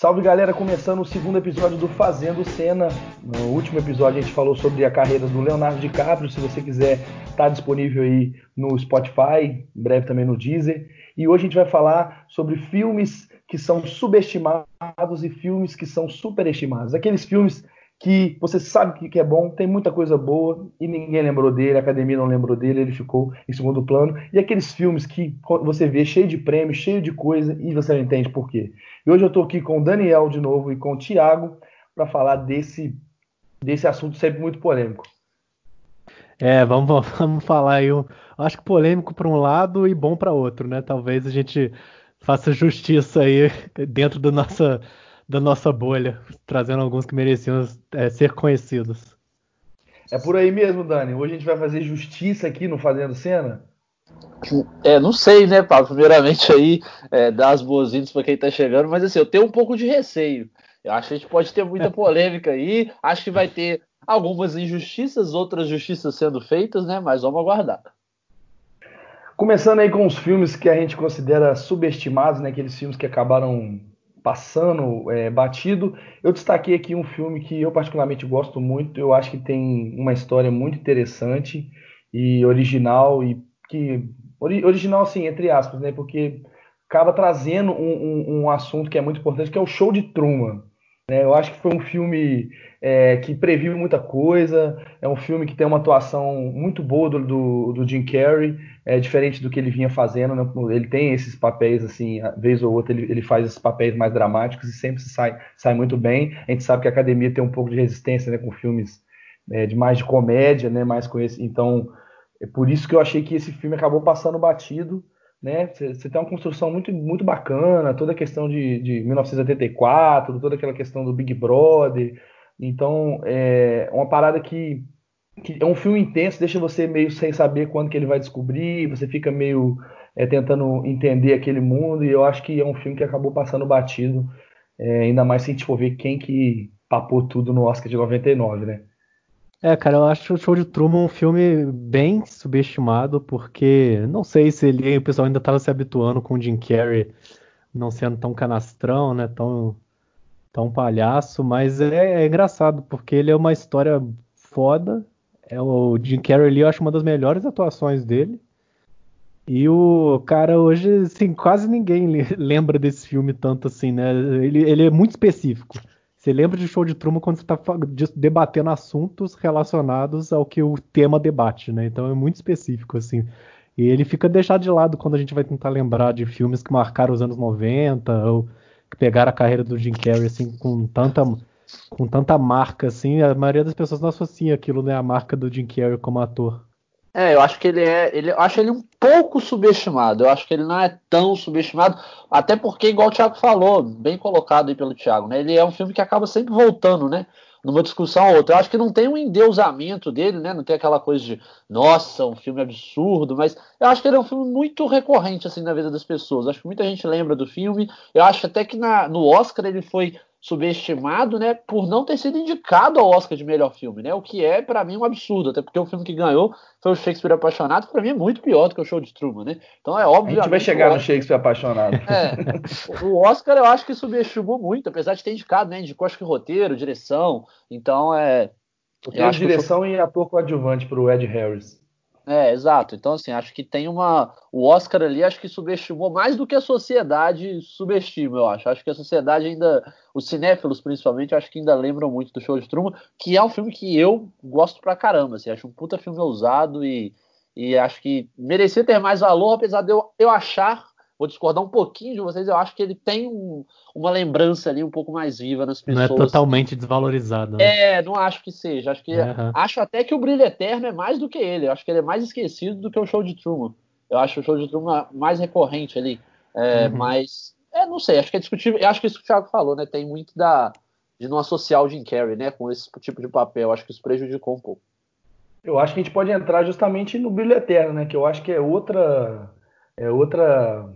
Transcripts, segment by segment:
Salve galera, começando o segundo episódio do Fazendo Cena. No último episódio a gente falou sobre a carreira do Leonardo DiCaprio. Se você quiser, está disponível aí no Spotify, em breve também no Deezer. E hoje a gente vai falar sobre filmes que são subestimados e filmes que são superestimados. Aqueles filmes que você sabe que é bom, tem muita coisa boa e ninguém lembrou dele, a academia não lembrou dele, ele ficou em segundo plano. E aqueles filmes que você vê cheio de prêmios, cheio de coisa e você não entende por quê. E hoje eu estou aqui com o Daniel de novo e com o Thiago para falar desse, desse assunto sempre muito polêmico. É, vamos, vamos falar aí. Eu acho que polêmico para um lado e bom para outro, né? Talvez a gente faça justiça aí dentro da nossa da nossa bolha, trazendo alguns que mereciam é, ser conhecidos. É por aí mesmo, Dani. Hoje a gente vai fazer justiça aqui no Fazendo Cena. É, não sei, né, Paulo? Primeiramente aí, é, dar as boas-vindas para quem está chegando, mas assim, eu tenho um pouco de receio. Eu acho que a gente pode ter muita polêmica aí. Acho que vai ter algumas injustiças, outras justiças sendo feitas, né? Mas vamos aguardar. Começando aí com os filmes que a gente considera subestimados, né? Aqueles filmes que acabaram passando é, batido. Eu destaquei aqui um filme que eu particularmente gosto muito. Eu acho que tem uma história muito interessante e original e que original assim entre aspas, né? Porque acaba trazendo um, um, um assunto que é muito importante, que é o Show de Truman. Né? Eu acho que foi um filme é, que previu muita coisa, é um filme que tem uma atuação muito boa do, do, do Jim Carrey, é diferente do que ele vinha fazendo, né? ele tem esses papéis, assim, vez ou outra ele, ele faz esses papéis mais dramáticos e sempre sai, sai muito bem. A gente sabe que a academia tem um pouco de resistência né, com filmes é, de mais de comédia, né, mais com esse, então é por isso que eu achei que esse filme acabou passando batido, né? Você tem uma construção muito, muito bacana, toda a questão de, de 1984, toda aquela questão do Big Brother. Então, é uma parada que, que é um filme intenso, deixa você meio sem saber quando que ele vai descobrir, você fica meio é, tentando entender aquele mundo, e eu acho que é um filme que acabou passando batido, é, ainda mais se a gente for ver quem que papou tudo no Oscar de 99, né? É, cara, eu acho o Show de Truman um filme bem subestimado, porque não sei se ele, o pessoal ainda estava se habituando com o Jim Carrey não sendo tão canastrão, né, tão, tão palhaço, mas é, é engraçado, porque ele é uma história foda, é o Jim Carrey ali, eu acho uma das melhores atuações dele, e o cara hoje, assim, quase ninguém lembra desse filme tanto assim, né, ele, ele é muito específico. Você lembra de show de Truman quando você está debatendo assuntos relacionados ao que o tema debate, né? Então é muito específico, assim. E ele fica deixado de lado quando a gente vai tentar lembrar de filmes que marcaram os anos 90 ou que pegaram a carreira do Jim Carrey, assim, com tanta, com tanta marca, assim. A maioria das pessoas não associa aquilo, né? A marca do Jim Carrey como ator. É, eu acho que ele é. Ele, eu acho ele um pouco subestimado. Eu acho que ele não é tão subestimado. Até porque, igual o Thiago falou, bem colocado aí pelo Thiago, né? Ele é um filme que acaba sempre voltando, né? Numa discussão ou outra. Eu acho que não tem um endeusamento dele, né? Não tem aquela coisa de, nossa, um filme absurdo, mas eu acho que ele é um filme muito recorrente, assim, na vida das pessoas. Eu acho que muita gente lembra do filme. Eu acho até que na, no Oscar ele foi subestimado, né, por não ter sido indicado ao Oscar de melhor filme, né? O que é para mim um absurdo, até porque o filme que ganhou foi o Shakespeare Apaixonado, que para mim é muito pior do que o Show de Truman, né? Então é óbvio. A gente vai chegar no Shakespeare Apaixonado. É, o Oscar eu acho que subestimou muito, apesar de ter indicado, né? Indicou acho que roteiro, direção. Então é. Eu direção e ator coadjuvante para o Ed Harris. É, exato. Então, assim, acho que tem uma. O Oscar ali, acho que subestimou mais do que a sociedade subestima, eu acho. Acho que a sociedade ainda. Os cinéfilos, principalmente, acho que ainda lembram muito do Show de Truman, que é um filme que eu gosto pra caramba. Assim, acho um puta filme ousado e, e acho que merecia ter mais valor, apesar de eu, eu achar vou discordar um pouquinho de vocês, eu acho que ele tem um, uma lembrança ali um pouco mais viva nas pessoas. Não é totalmente desvalorizado. Né? É, não acho que seja. Acho que uhum. acho até que o Brilho Eterno é mais do que ele. Eu acho que ele é mais esquecido do que o Show de Truman. Eu acho o Show de Truman mais recorrente ali. É, uhum. Mas, é, não sei, acho que é discutível. Eu acho que isso que o Thiago falou, né? Tem muito da de não associar o Jim Carrey, né, com esse tipo de papel. Eu acho que isso prejudicou um pouco. Eu acho que a gente pode entrar justamente no Brilho Eterno, né? Que eu acho que é outra é outra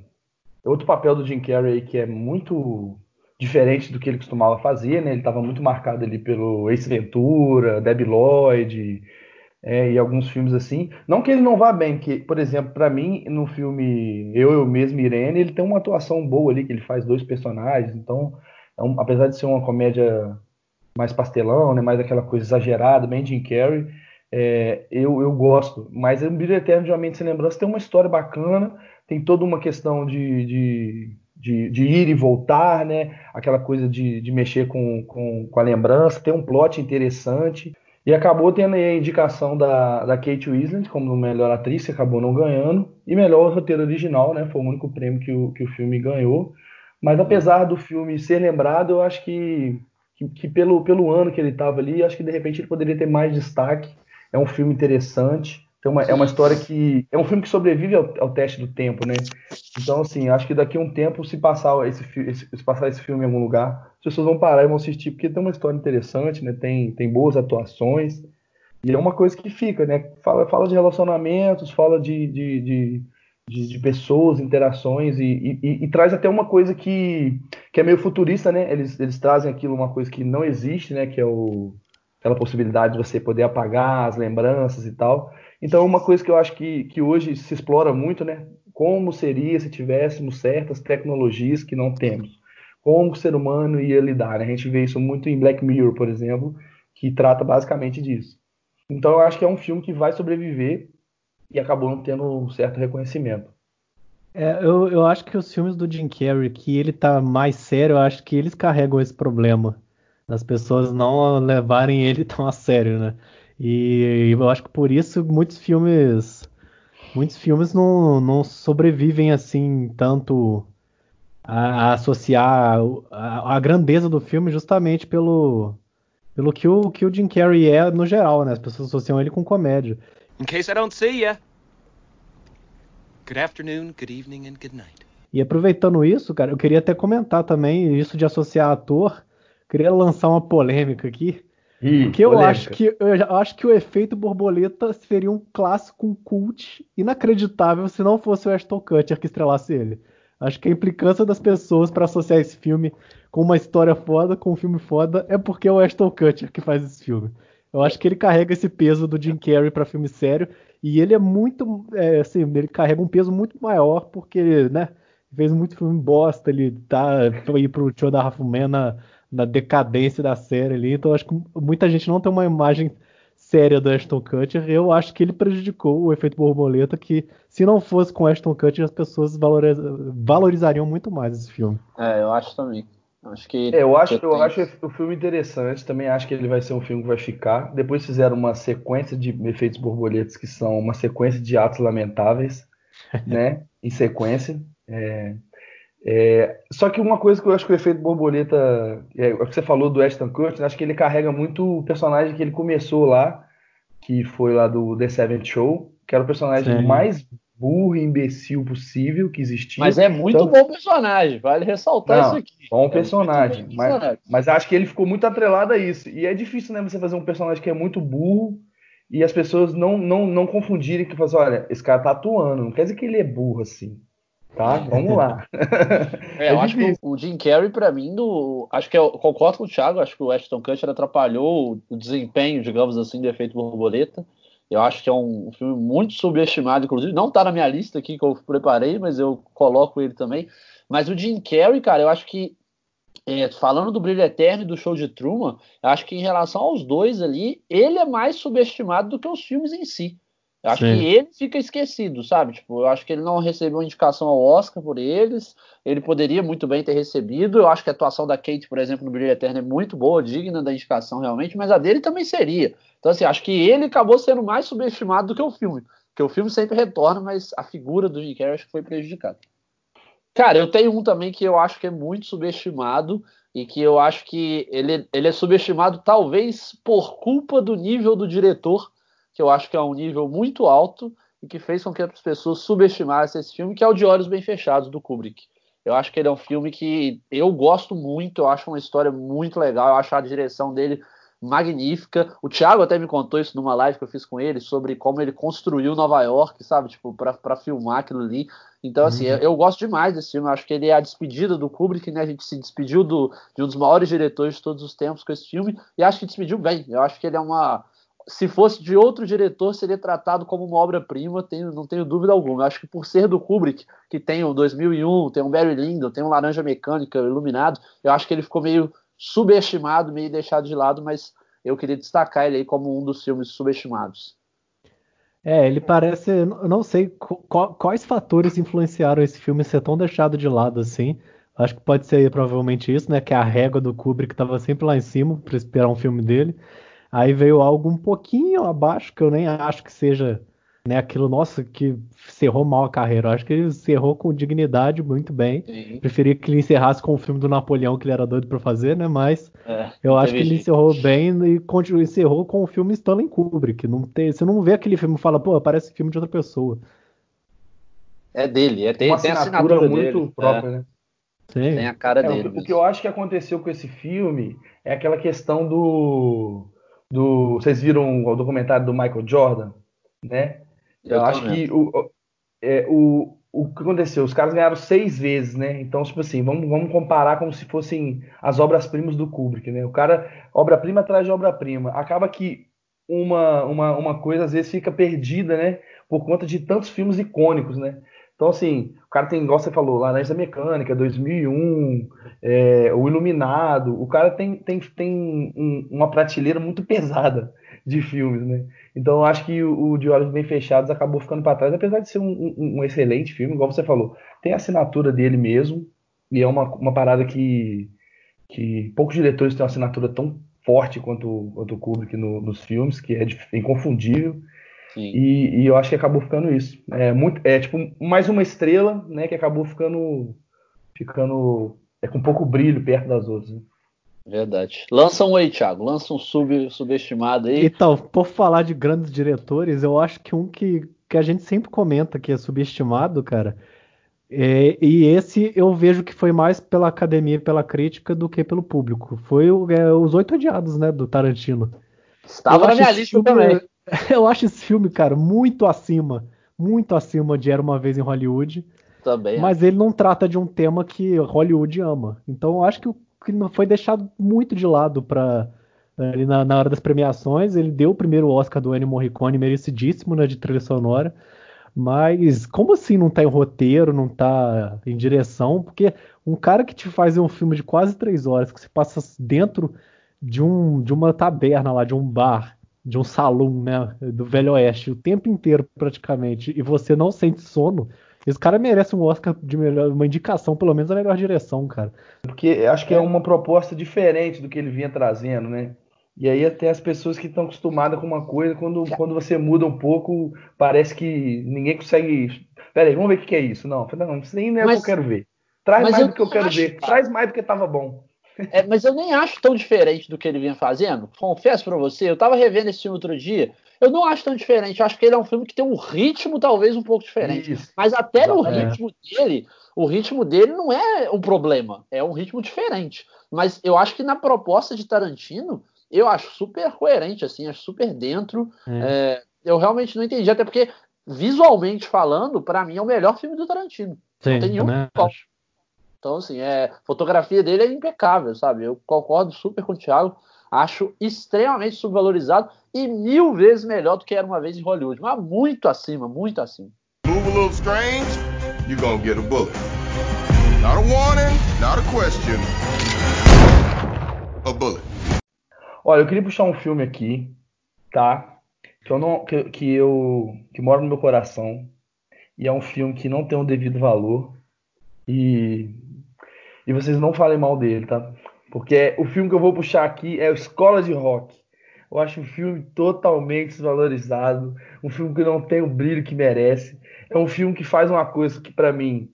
outro papel do Jim Carrey que é muito diferente do que ele costumava fazer, né? Ele estava muito marcado ali pelo Ace Ventura, Debbie Lloyd é, e alguns filmes assim. Não que ele não vá bem, que, por exemplo, para mim, no filme Eu, Eu Mesmo Irene, ele tem uma atuação boa ali, que ele faz dois personagens, então é um, apesar de ser uma comédia mais pastelão, né, mais aquela coisa exagerada, bem Jim Carrey, é, eu, eu gosto. Mas o Brilho Eterno de Uma Mente Sem Lembrança tem uma história bacana, tem toda uma questão de, de, de, de ir e voltar, né? Aquela coisa de, de mexer com, com, com, a lembrança, tem um plot interessante. E acabou tendo a indicação da, da Kate Winslet como melhor atriz, acabou não ganhando. E melhor roteiro original, né? Foi o único prêmio que o, que o filme ganhou. Mas apesar do filme ser lembrado, eu acho que, que, que pelo, pelo ano que ele estava ali, acho que de repente ele poderia ter mais destaque é um filme interessante. Tem uma, é uma história que. É um filme que sobrevive ao, ao, teste do tempo, né? Então, assim, acho que daqui a um tempo, se passar esse, se passar esse filme em algum lugar, as pessoas vão parar e vão assistir, porque tem uma história interessante, né? Tem, tem boas atuações. E é uma coisa que fica, né? Fala, fala de relacionamentos, fala de, de, de, de, de pessoas, interações, e, e, e, traz até uma coisa que, que é meio futurista, né? Eles, eles trazem aquilo, uma coisa que não existe, né? Que é o aquela possibilidade de você poder apagar as lembranças e tal. Então, é uma coisa que eu acho que, que hoje se explora muito, né? Como seria se tivéssemos certas tecnologias que não temos? Como o ser humano ia lidar? Né? A gente vê isso muito em Black Mirror, por exemplo, que trata basicamente disso. Então, eu acho que é um filme que vai sobreviver e acabou não tendo um certo reconhecimento. É, eu, eu acho que os filmes do Jim Carrey, que ele tá mais sério, eu acho que eles carregam esse problema das pessoas não levarem ele tão a sério, né? E, eu acho que por isso muitos filmes muitos filmes não, não sobrevivem assim tanto a, a associar a, a, grandeza do filme justamente pelo pelo que o que o Jim Carrey é no geral, né? As pessoas associam ele com comédia. In case I don't see ya. Good afternoon, good evening and good night. E aproveitando isso, cara, eu queria até comentar também isso de associar ator Queria lançar uma polêmica aqui. Porque eu acho, que, eu acho que o efeito borboleta seria um clássico, um cult inacreditável se não fosse o Ashton Kutcher que estrelasse ele. Acho que a implicância das pessoas para associar esse filme com uma história foda, com um filme foda, é porque é o Ashton Kutcher que faz esse filme. Eu acho que ele carrega esse peso do Jim Carrey para filme sério e ele é muito, é, assim, ele carrega um peso muito maior porque, né, fez muito filme bosta, ele tá foi ir pro show da Rafumena na decadência da série ali. Então acho que muita gente não tem uma imagem séria do Ashton Kutcher. Eu acho que ele prejudicou o efeito borboleta, que se não fosse com Ashton Kutcher, as pessoas valoriz... valorizariam muito mais esse filme. É, eu acho também. Acho que é, eu acho, eu acho o filme interessante. Também acho que ele vai ser um filme que vai ficar. Depois fizeram uma sequência de efeitos borboletas que são uma sequência de atos lamentáveis, né? Em sequência. É, é, só que uma coisa que eu acho que o efeito borboleta, é, o que você falou do Ashton Kutcher, acho que ele carrega muito o personagem que ele começou lá, que foi lá do The Seventh Show, que era o personagem Sim. mais burro e imbecil possível que existia. Mas é muito então, bom personagem, vale ressaltar não, isso aqui. Bom personagem, é mas, mas acho que ele ficou muito atrelado a isso. E é difícil, né, você fazer um personagem que é muito burro e as pessoas não, não, não confundirem que fazer, olha, esse cara tá atuando, não quer dizer que ele é burro assim. Tá? Vamos lá. É, eu é acho que o Jim Carrey, para mim, do, acho que eu concordo com o Thiago, acho que o Ashton Kutcher atrapalhou o desempenho, digamos assim, do efeito borboleta. Eu acho que é um, filme muito subestimado, inclusive. Não tá na minha lista aqui que eu preparei, mas eu coloco ele também. Mas o Jim Carrey, cara, eu acho que é, falando do Brilho Eterno e do Show de Truman, eu acho que em relação aos dois ali, ele é mais subestimado do que os filmes em si. Eu acho Sim. que ele fica esquecido, sabe? Tipo, eu acho que ele não recebeu indicação ao Oscar por eles. Ele poderia muito bem ter recebido. Eu acho que a atuação da Kate, por exemplo, no Brilho Eterno é muito boa, digna da indicação realmente, mas a dele também seria. Então, assim, acho que ele acabou sendo mais subestimado do que o filme. Porque o filme sempre retorna, mas a figura do Jim Carrey acho que foi prejudicada. Cara, eu tenho um também que eu acho que é muito subestimado e que eu acho que ele, ele é subestimado talvez por culpa do nível do diretor que eu acho que é um nível muito alto e que fez com que as pessoas subestimassem esse filme, que é o De Olhos Bem Fechados, do Kubrick. Eu acho que ele é um filme que eu gosto muito, eu acho uma história muito legal, eu acho a direção dele magnífica. O Thiago até me contou isso numa live que eu fiz com ele sobre como ele construiu Nova York, sabe, tipo, para filmar aquilo ali. Então, assim, uhum. eu, eu, gosto demais desse filme. Eu acho que ele é a despedida do Kubrick, né? A gente se despediu do, de um dos maiores diretores de todos os tempos com esse filme e acho que despediu bem. Eu acho que ele é uma se fosse de outro diretor, seria tratado como uma obra-prima, não tenho dúvida alguma. Acho que por ser do Kubrick, que tem o 2001, tem o Barry Lyndon, tem o Laranja Mecânica, Iluminado, eu acho que ele ficou meio subestimado, meio deixado de lado, mas eu queria destacar ele aí como um dos filmes subestimados. É, ele parece. Eu não sei quais fatores influenciaram esse filme ser tão deixado de lado assim. Acho que pode ser provavelmente isso, né? Que a régua do Kubrick estava sempre lá em cima para esperar um filme dele. Aí veio algo um pouquinho abaixo, que eu nem acho que seja né, aquilo, nossa, que encerrou mal a carreira. Eu acho que ele encerrou com dignidade muito bem. Sim. Preferia que ele encerrasse com o filme do Napoleão, que ele era doido para fazer, né? Mas é, eu acho que ele encerrou bem e continuou, encerrou com o filme Stanley Kubrick. Não tem, você não vê aquele filme e fala, pô, parece filme de outra pessoa. É dele, é tem, Uma tem assinatura, assinatura muito dele. própria, é. né? Sim. Tem a cara é, dele. O, o que eu acho que aconteceu com esse filme é aquela questão do do. Vocês viram o documentário do Michael Jordan, né? Eu, Eu acho que o, é, o, o que aconteceu? Os caras ganharam seis vezes, né? Então, tipo assim, vamos, vamos comparar como se fossem as obras-primas do Kubrick, né? O cara, obra-prima atrás de obra-prima. Acaba que uma, uma, uma coisa às vezes fica perdida, né? Por conta de tantos filmes icônicos, né? Então, assim, o cara tem, igual você falou, Laranja Mecânica, 2001, é, O Iluminado. O cara tem, tem, tem um, uma prateleira muito pesada de filmes, né? Então, eu acho que o, o De Olhos Bem Fechados acabou ficando para trás, apesar de ser um, um, um, excelente filme, igual você falou. Tem a assinatura dele mesmo, e é uma, uma parada que, que poucos diretores têm uma assinatura tão forte quanto, quanto o Kubrick no, nos filmes, que é inconfundível. E, e, eu acho que acabou ficando isso. É, muito, é tipo mais uma estrela, né, que acabou ficando ficando é, com pouco brilho perto das outras. Né? Verdade. Lança um aí, Thiago. Lança um sub, subestimado aí. Então, por falar de grandes diretores, eu acho que um que, que a gente sempre comenta que é subestimado, cara. É, e esse eu vejo que foi mais pela academia e pela crítica do que pelo público. Foi o, é, os Oito Odiados, né, do Tarantino. Estava na minha lista também. Eu acho esse filme, cara, muito acima, muito acima de Era Uma Vez em Hollywood. Também. Mas ele não trata de um tema que Hollywood ama. Então eu acho que foi deixado muito de lado para ali na, na, hora das premiações. Ele deu o primeiro Oscar do Ennio Morricone, merecidíssimo, né, de trilha sonora. Mas como assim não tá em roteiro, não tá em direção? Porque um cara que te faz um filme de quase três horas, que você passa dentro de, um, de uma taberna lá, de um bar, de um salão, né, do Velho Oeste, o tempo inteiro praticamente, e você não sente sono, esse cara merece um Oscar de melhor, uma indicação, pelo menos a melhor direção, cara. Porque acho que é uma proposta diferente do que ele vinha trazendo, né? E aí até as pessoas que estão acostumadas com uma coisa, quando, quando você muda um pouco, parece que ninguém consegue. Pera aí, vamos ver o que é isso. Não, não, isso nem é o que eu quero ver. Traz mais eu do que eu quero acho, ver. Cara. Traz mais do que estava bom. É, mas eu nem acho tão diferente do que ele vinha fazendo. Confesso para você, eu tava revendo esse filme outro dia. Eu não acho tão diferente. Eu acho que ele é um filme que tem um ritmo talvez um pouco diferente. Isso. Mas até no é. ritmo dele, o ritmo dele não é um problema. É um ritmo diferente. Mas eu acho que na proposta de Tarantino, eu acho super coerente, assim, acho super dentro. É. É, eu realmente não entendi, até porque, visualmente falando, para mim é o melhor filme do Tarantino. Sim, não tem nenhum. Acho. Então, assim, é, a fotografia dele é impecável, sabe? Eu concordo super com o Thiago. Acho extremamente subvalorizado e mil vezes melhor do que era uma vez em Hollywood. Mas muito acima, muito acima. Move a little strange, you're gonna get a bullet. Not a warning, not a question. A bullet. Olha, eu queria puxar um filme aqui, tá? Que eu não, que, que eu, que mora no meu coração e é um filme que não tem o um devido valor e e vocês não falem mal dele, tá? Porque o filme que eu vou puxar aqui é Escola de Rock. Eu acho um filme totalmente desvalorizado, um filme que não tem o brilho que merece. É um filme que faz uma coisa que para mim,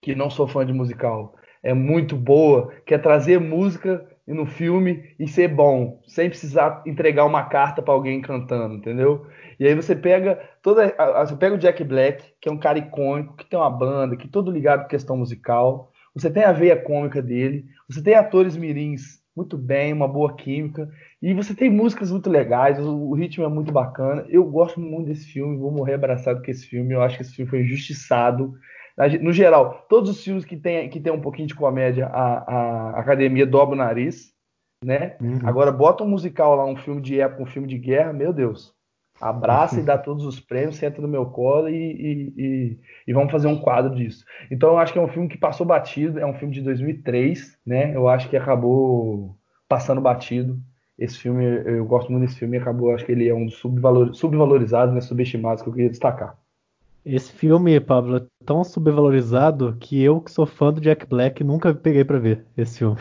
que não sou fã de musical, é muito boa, que é trazer música no filme e ser bom, sem precisar entregar uma carta para alguém cantando, entendeu? E aí você pega toda, você pega o Jack Black, que é um cara icônico, que tem uma banda, que é todo ligado com questão musical você tem a veia cômica dele, você tem atores mirins muito bem, uma boa química, e você tem músicas muito legais, o, ritmo é muito bacana. Eu gosto muito desse filme, vou morrer abraçado com esse filme. Eu acho que esse filme foi injustiçado. No geral, todos os filmes que tem, que tem um pouquinho de comédia, a, a academia dobra o nariz. né? Uhum. Agora bota um musical lá, um filme de época, um filme de guerra, meu Deus. Abraça e dá todos os prêmios, senta no meu colo e, e, e, e, vamos fazer um quadro disso. Então eu acho que é um filme que passou batido, é um filme de 2003, né? Eu acho que acabou passando batido. Esse filme, eu gosto muito desse filme e acabou, acho que ele é um dos subvalor, subvalorizados, né, subestimados que eu queria destacar. Esse filme, Pablo, é tão subvalorizado que eu, que sou fã do Jack Black, nunca peguei para ver esse filme.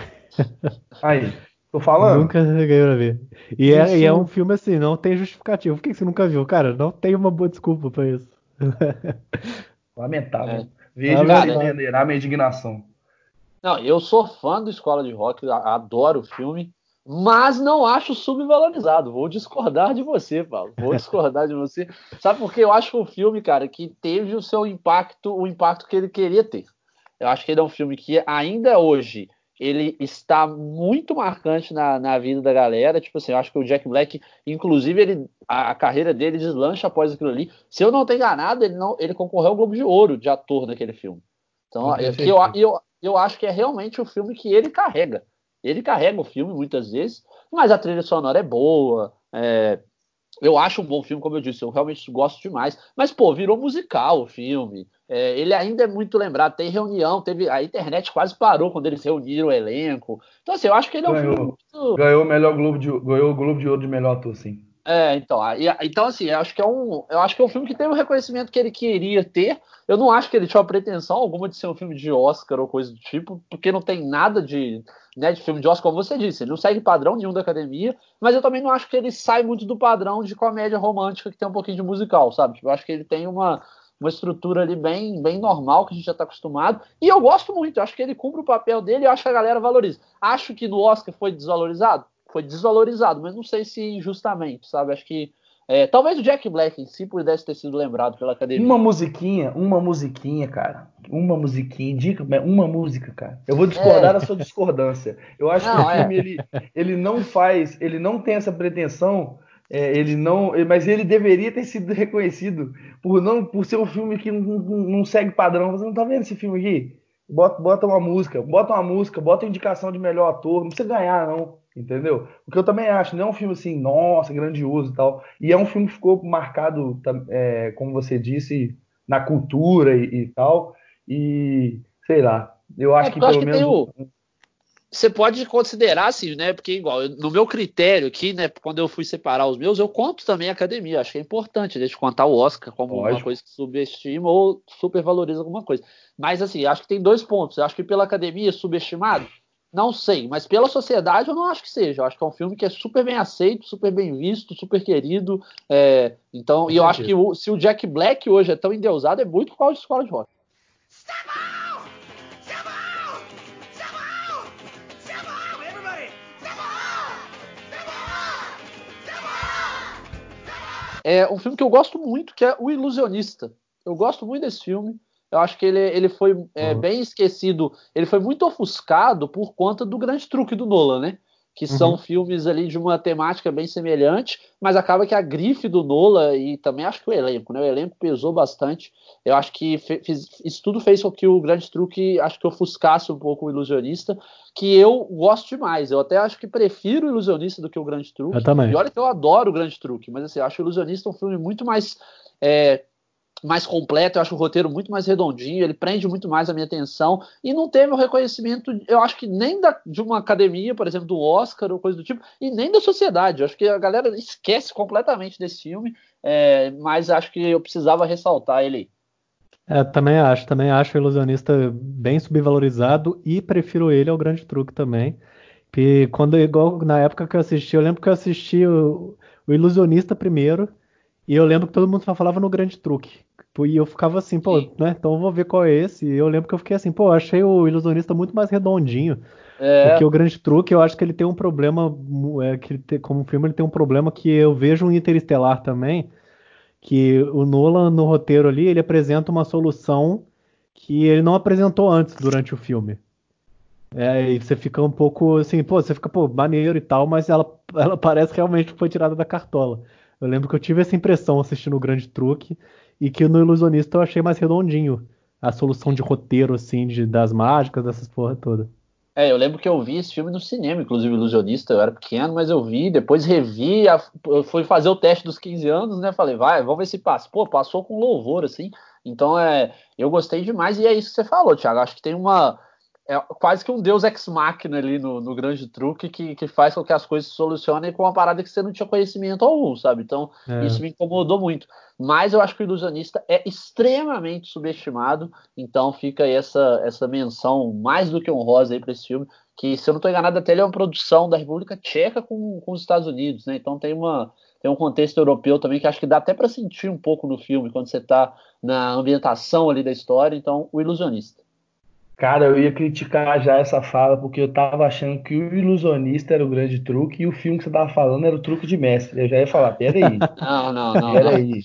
Aí, tô falando. Nunca peguei pra ver. E é, e é, um filme assim, não tem justificativo. Por que você nunca viu? Cara, não tem uma boa desculpa para isso. Lamentável. É. Veja cara, a minha indignação. Não, eu sou fã do Escola de Rock, adoro o filme mas não acho subvalorizado. Vou discordar de você, Paulo. Vou discordar de você. Sabe por quê? Eu acho que um filme, cara, que teve o seu impacto, o impacto que ele queria ter. Eu acho que ele é um filme que ainda hoje ele está muito marcante na, na vida da galera. Tipo assim, eu acho que o Jack Black, inclusive, ele, a, a carreira dele deslancha após aquilo ali. Se eu não tenho enganado, ele, não, ele concorreu ao Globo de Ouro de ator naquele filme. Então, é eu, eu, eu acho que é realmente o filme que ele carrega. Ele carrega o filme muitas vezes, mas a trilha sonora é boa. É, eu acho um bom filme, como eu disse, eu realmente gosto demais. Mas, pô, virou musical o filme. É, ele ainda é muito lembrado. Tem reunião, teve. A internet quase parou quando eles reuniram o elenco. Então, assim, eu acho que ele é um ganhou, filme. Muito... Ganhou o melhor Globo de, ganhou o Globo de Ouro de melhor ator, sim. É, então, então assim, eu acho que é um, eu acho que é um filme que tem o reconhecimento que ele queria ter. Eu não acho que ele tinha pretensão alguma de ser um filme de Oscar ou coisa do tipo, porque não tem nada de, né, de filme de Oscar, como você disse, ele não segue padrão nenhum da academia, mas eu também não acho que ele sai muito do padrão de comédia romântica que tem um pouquinho de musical, sabe? Eu acho que ele tem uma, uma estrutura ali bem, bem normal que a gente já está acostumado. E eu gosto muito, eu acho que ele cumpre o papel dele e acho que a galera valoriza. Acho que no Oscar foi desvalorizado? Foi desvalorizado, mas não sei se injustamente, sabe? Acho que é, talvez o Jack Black em si pudesse ter sido lembrado pela academia. Uma musiquinha, uma musiquinha, cara. Uma musiquinha, indica uma música, cara. Eu vou discordar é. da sua discordância. Eu acho não, que o é. filme ele, ele não faz, ele não tem essa pretensão. É, ele não, mas ele deveria ter sido reconhecido por não por ser um filme que não, não segue padrão. Você não tá vendo esse filme aqui? Bota, bota uma música, bota uma música, bota indicação de melhor ator. Não precisa ganhar, não. Entendeu? O que eu também acho, não é um filme assim, nossa, grandioso e tal. E é um filme que ficou marcado, é, como você disse, na cultura e, e, tal. E, sei lá, eu acho é, que pelo acho menos. o... Você pode considerar assim, né? Porque, igual, no meu critério aqui, né? Quando eu fui separar os meus, eu conto também a academia. Acho que é importante, deixa eu contar o Oscar como Lógico. uma coisa que subestima ou supervaloriza alguma coisa. Mas, assim, acho que tem dois pontos. Eu acho que pela academia, subestimado não sei, mas pela sociedade eu não acho que seja. Eu acho que é um filme que é super bem aceito, super bem visto, super querido. É, então, e eu acho que o, se o Jack Black hoje é tão endeusado, é muito por causa de escola de rock. É um filme que eu gosto muito, que é O Ilusionista. Eu gosto muito desse filme. Eu acho que ele, ele foi é, uhum. bem esquecido, ele foi muito ofuscado por conta do grande truque do Nolan, né? Que são uhum. filmes ali de uma temática bem semelhante, mas acaba que a grife do Nolan e também acho que o elenco, né? O elenco pesou bastante. Eu acho que fez, isso tudo fez com que o grande truque, acho que ofuscasse um pouco o ilusionista, que eu gosto demais. Eu até acho que prefiro o ilusionista do que o grande truque. Eu também. E olha que eu adoro o grande truque, mas assim, eu acho o ilusionista um filme muito mais é, mais completo, eu acho o roteiro muito mais redondinho, ele prende muito mais a minha atenção e não teve o reconhecimento, eu acho que nem da, de uma academia, por exemplo, do Oscar ou coisa do tipo, e nem da sociedade. Eu acho que a galera esquece completamente desse filme, é, mas acho que eu precisava ressaltar ele. É, também acho, também acho o Ilusionista bem subvalorizado e prefiro ele ao Grande Truque também. E quando, igual na época que eu assisti, eu lembro que eu assisti o, o Ilusionista primeiro, e eu lembro que todo mundo só falava no Grande Truque. E eu ficava assim, pô, Sim. né? Então eu vou ver qual é esse. E eu lembro que eu fiquei assim, pô, achei o Ilusionista muito mais redondinho. É. Porque o Grande Truque, eu acho que ele tem um problema, é, que tem, como filme, ele tem um problema que eu vejo um Interestelar também, que o Nolan, no roteiro ali, ele apresenta uma solução que ele não apresentou antes durante o filme. É, e você fica um pouco assim, pô, você fica, pô, maneiro e tal, mas ela, ela parece realmente que foi tirada da cartola. Eu lembro que eu tive essa impressão assistindo o Grande Truque e que no Ilusionista eu achei mais redondinho a solução de roteiro, assim, de, das mágicas, dessas porra toda. É, eu lembro que eu vi esse filme no cinema, inclusive Ilusionista, eu era pequeno, mas eu vi, depois revi, fui fazer o teste dos 15 anos, né? Falei, vai, vamos ver se passa. Pô, passou com louvor, assim. Então, é, eu gostei demais, e é isso que você falou, Thiago. Acho que tem uma. É quase que um deus ex-máquina ali no, no grande truque que, que faz com que as coisas se solucionem com uma parada que você não tinha conhecimento algum, sabe? Então, é. isso me incomodou muito. Mas eu acho que o ilusionista é extremamente subestimado, então fica aí essa, essa menção mais do que honrosa aí para esse filme, que se eu não estou enganado até ele é uma produção da República Tcheca com, com os Estados Unidos, né? Então tem uma tem um contexto europeu também que acho que dá até para sentir um pouco no filme quando você está na ambientação ali da história. Então, o ilusionista. Cara, eu ia criticar já essa fala, porque eu tava achando que o ilusionista era o grande truque e o filme que você tava falando era o truque de mestre. Eu já ia falar, peraí. Não, não, não. Peraí.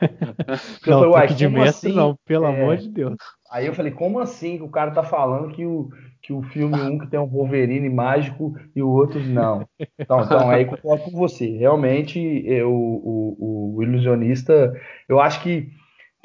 não, eu falei, truque de mestre assim? não, pelo é... amor de Deus. Aí eu falei, como assim que o cara tá falando que o, que o filme um que tem um Wolverine mágico e o outro não? Então, então aí concordo com você. Realmente, eu, o, o, o ilusionista, eu acho que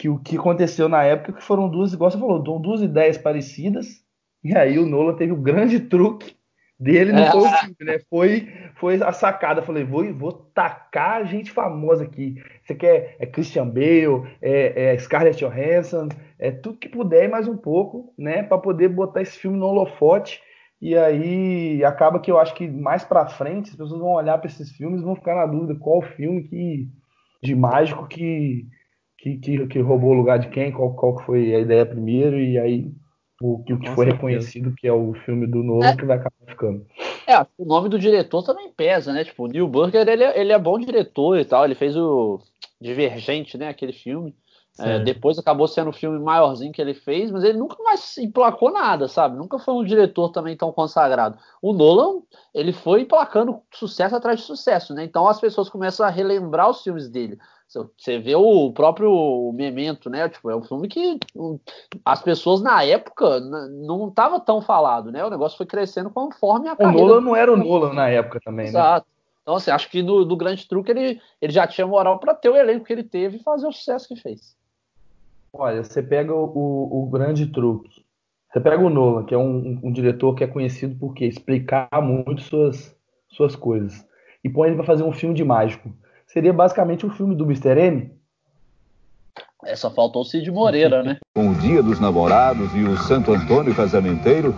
que o que aconteceu na época que foram duas, igual você falou, duas ideias parecidas, e aí o Nolan teve o grande truque dele no é. filme, né? Foi, foi a sacada. Falei, vou, vou tacar gente famosa aqui. Você quer é Christian Bale, é, é Scarlett Johansson, é tudo que puder mais um pouco, né? Para poder botar esse filme no holofote. E aí acaba que eu acho que mais para frente as pessoas vão olhar para esses filmes e vão ficar na dúvida qual filme que de mágico que que, que, que roubou o lugar de quem, qual, qual foi a ideia primeiro, e aí o que, o que foi certeza. reconhecido, que é o filme do novo, é. que vai acabar ficando. É, o nome do diretor também pesa, né? Tipo, o Neil Burger, ele, é, ele é bom diretor e tal, ele fez o Divergente, né? Aquele filme. É, depois acabou sendo o filme maiorzinho que ele fez, mas ele nunca mais emplacou nada, sabe? Nunca foi um diretor também tão consagrado. O Nolan, ele foi emplacando sucesso atrás de sucesso, né? Então as pessoas começam a relembrar os filmes dele. Você vê o próprio Memento, né? Tipo, é um filme que as pessoas na época não estava tão falado, né? O negócio foi crescendo conforme a o carreira. O Nolan não era o Nolan na época também, Exato. né? Exato. Então, assim, acho que no, Grande Truque ele, ele já tinha moral para ter o elenco que ele teve e fazer o sucesso que fez. Olha, você pega o, o, o Grande Truque, você pega o Nolan, que é um, um, um diretor que é conhecido por quê? explicar muito suas, suas coisas, e põe ele para fazer um filme de mágico seria basicamente o um filme do Mr. M. É, só faltou o Cid Moreira, né? Com o Dia dos Namorados e o Santo Antônio Casamenteiro,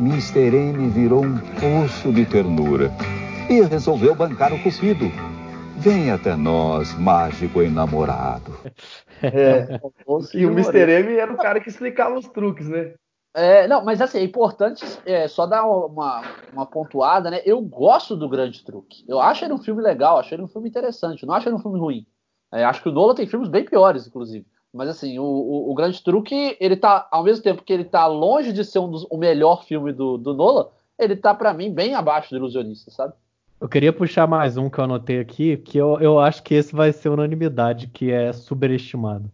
Mr. M virou um poço de ternura e resolveu bancar o cupido. Vem até nós, mágico enamorado. É, e o Mr. M era o cara que explicava os truques, né? É, não, mas assim, é importante é, só dar uma, uma pontuada, né? Eu gosto do Grande Truque. Eu acho ele um filme legal, acho ele um filme interessante, não acho ele um filme ruim. É, acho que o Nolan tem filmes bem piores, inclusive. Mas assim, o, o, o, Grande Truque, ele tá, ao mesmo tempo que ele tá longe de ser um dos, o melhor filme do, do Nolan, ele tá, para mim, bem abaixo do Ilusionista, sabe? Eu queria puxar mais um que eu anotei aqui, que eu, eu acho que esse vai ser unanimidade, que é superestimado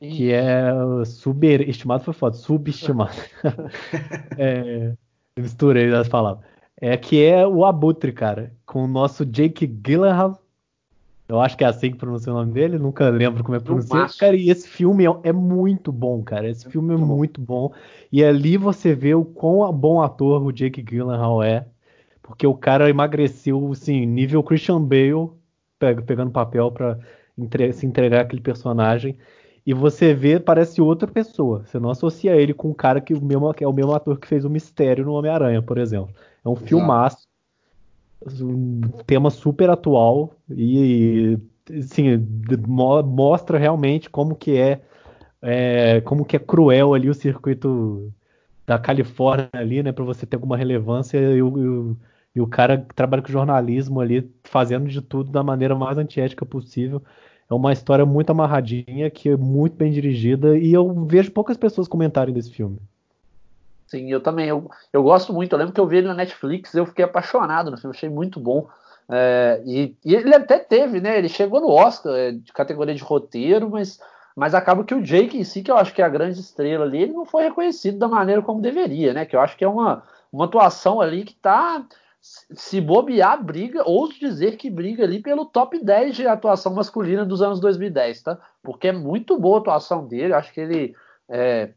que é superestimado foi foda, subestimado. é, misturei as palavras. É que é o Abutre, cara, com o nosso Jake Gyllenhaal. Eu acho que é assim que pronuncia o nome dele, nunca lembro como é pronunciado. Cara, e esse filme é, é, muito bom, cara. Esse é filme é muito bom. E ali você vê o quão bom ator o Jake Gyllenhaal é, porque o cara emagreceu, assim, nível Christian Bale, pegando papel para entre, se entregar aquele personagem e você vê, parece outra pessoa. Você não associa ele com um cara que, o mesmo, que é o mesmo ator que fez o Mistério no Homem-Aranha, por exemplo. É um Exato. filmaço, um tema super atual e, assim, mostra realmente como que é, é, como que é cruel ali o circuito da Califórnia ali, né, para você ter alguma relevância e o, e o cara que trabalha com jornalismo ali fazendo de tudo da maneira mais antiética possível é uma história muito amarradinha, que é muito bem dirigida, e eu vejo poucas pessoas comentarem desse filme. Sim, eu também. Eu, eu gosto muito. Eu lembro que eu vi ele na Netflix, eu fiquei apaixonado no filme, achei muito bom. É, e, e, ele até teve, né? Ele chegou no Oscar é, de categoria de roteiro, mas, mas acaba que o Jake em si, que eu acho que é a grande estrela ali, ele não foi reconhecido da maneira como deveria, né? Que eu acho que é uma, uma atuação ali que tá se bobear, briga, ouso dizer que briga ali pelo top 10 de atuação masculina dos anos 2010, tá? Porque é muito boa a atuação dele, acho que ele é,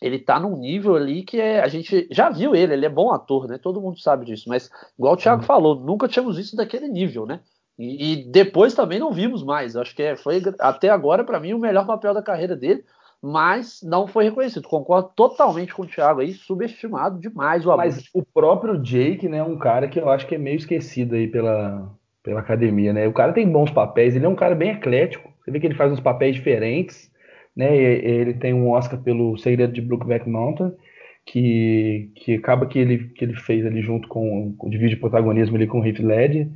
ele tá num nível ali que é, a gente já viu ele, ele é bom ator, né? Todo mundo sabe disso, mas igual o Thiago uhum. falou, nunca tínhamos visto daquele nível, né? E, e depois também não vimos mais. Acho que é, foi até agora para mim o melhor papel da carreira dele, mas não foi reconhecido. Concordo totalmente com o Thiago aí, subestimado demais o Mas o próprio Jake, né, é um cara que eu acho que é meio esquecido aí pela, pela academia, né? O cara tem bons papéis, ele é um cara bem eclético. Você vê que ele faz uns papéis diferentes né? Ele tem um Oscar pelo Segredo de Brookback Mountain, que, que acaba que ele, que ele fez ali junto com, com divide protagonismo ali com o Heath Ledger.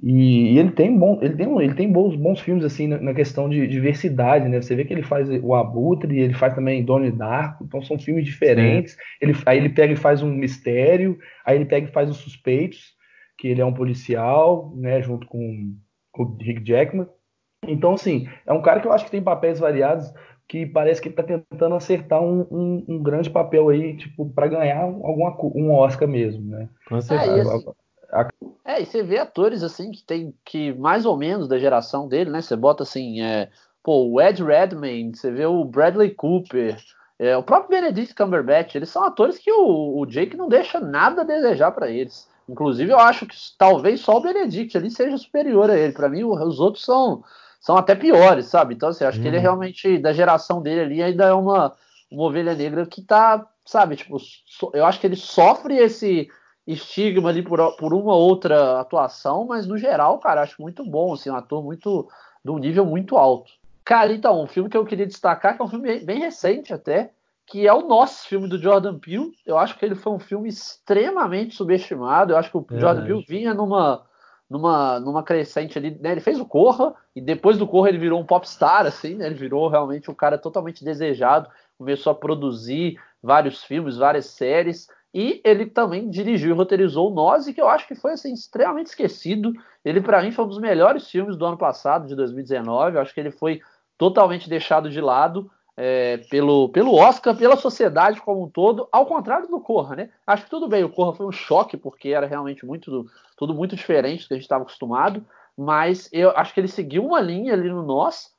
E, e, ele tem bom, ele tem, ele tem bons, bons filmes assim na, na, questão de diversidade, né? Você vê que ele faz o Abutre, ele faz também Donnie Darko, então são filmes diferentes. Ele, aí ele pega e faz um mistério, aí ele pega e faz os suspeitos, que ele é um policial, né? Junto com, com o Rick Jackman. Então, assim, é um cara que eu acho que tem papéis variados que parece que ele tá tentando acertar um, um, um grande papel aí, tipo, para ganhar alguma, um Oscar mesmo, né? Com certeza. É, e, assim, a... é, e você vê atores assim que tem que mais ou menos da geração dele, né? Você bota assim, é, pô, o Ed Redmayne, você vê o Bradley Cooper, é, o próprio Benedict Cumberbatch, eles são atores que o, o Jake não deixa nada a desejar para eles. Inclusive, eu acho que talvez só o Benedict ali seja superior a ele. Para mim, os outros são são até piores, sabe? Então, assim, acho uhum. que ele é uhum. realmente, da geração dele ali, ainda é uma, uma ovelha negra que tá, sabe, tipo, so, eu acho que ele sofre esse estigma ali por, por uma outra atuação, mas no geral, cara, acho muito bom, assim, um ator muito, de um nível muito alto. Cara, então, um filme que eu queria destacar, que é um filme bem recente até, que é o nosso filme do Jordan Peele. Eu acho que ele foi um filme extremamente subestimado. Eu acho que o é, Jordan Peele vinha numa numa, numa crescente ali, né? Ele fez o Corra e depois do Corra ele virou um popstar, assim, né? Ele virou realmente um cara totalmente desejado, começou a produzir vários filmes, várias séries e ele também dirigiu e roteirizou Nós, que eu acho que foi assim extremamente esquecido. Ele para mim foi um dos melhores filmes do ano passado, de 2019. Eu acho que ele foi totalmente deixado de lado é, pelo, pelo Oscar, pela sociedade como um todo, ao contrário do Corra, né? Acho que tudo bem, o Corra foi um choque, porque era realmente muito tudo muito diferente do que a gente estava acostumado, mas eu acho que ele seguiu uma linha ali no Nós,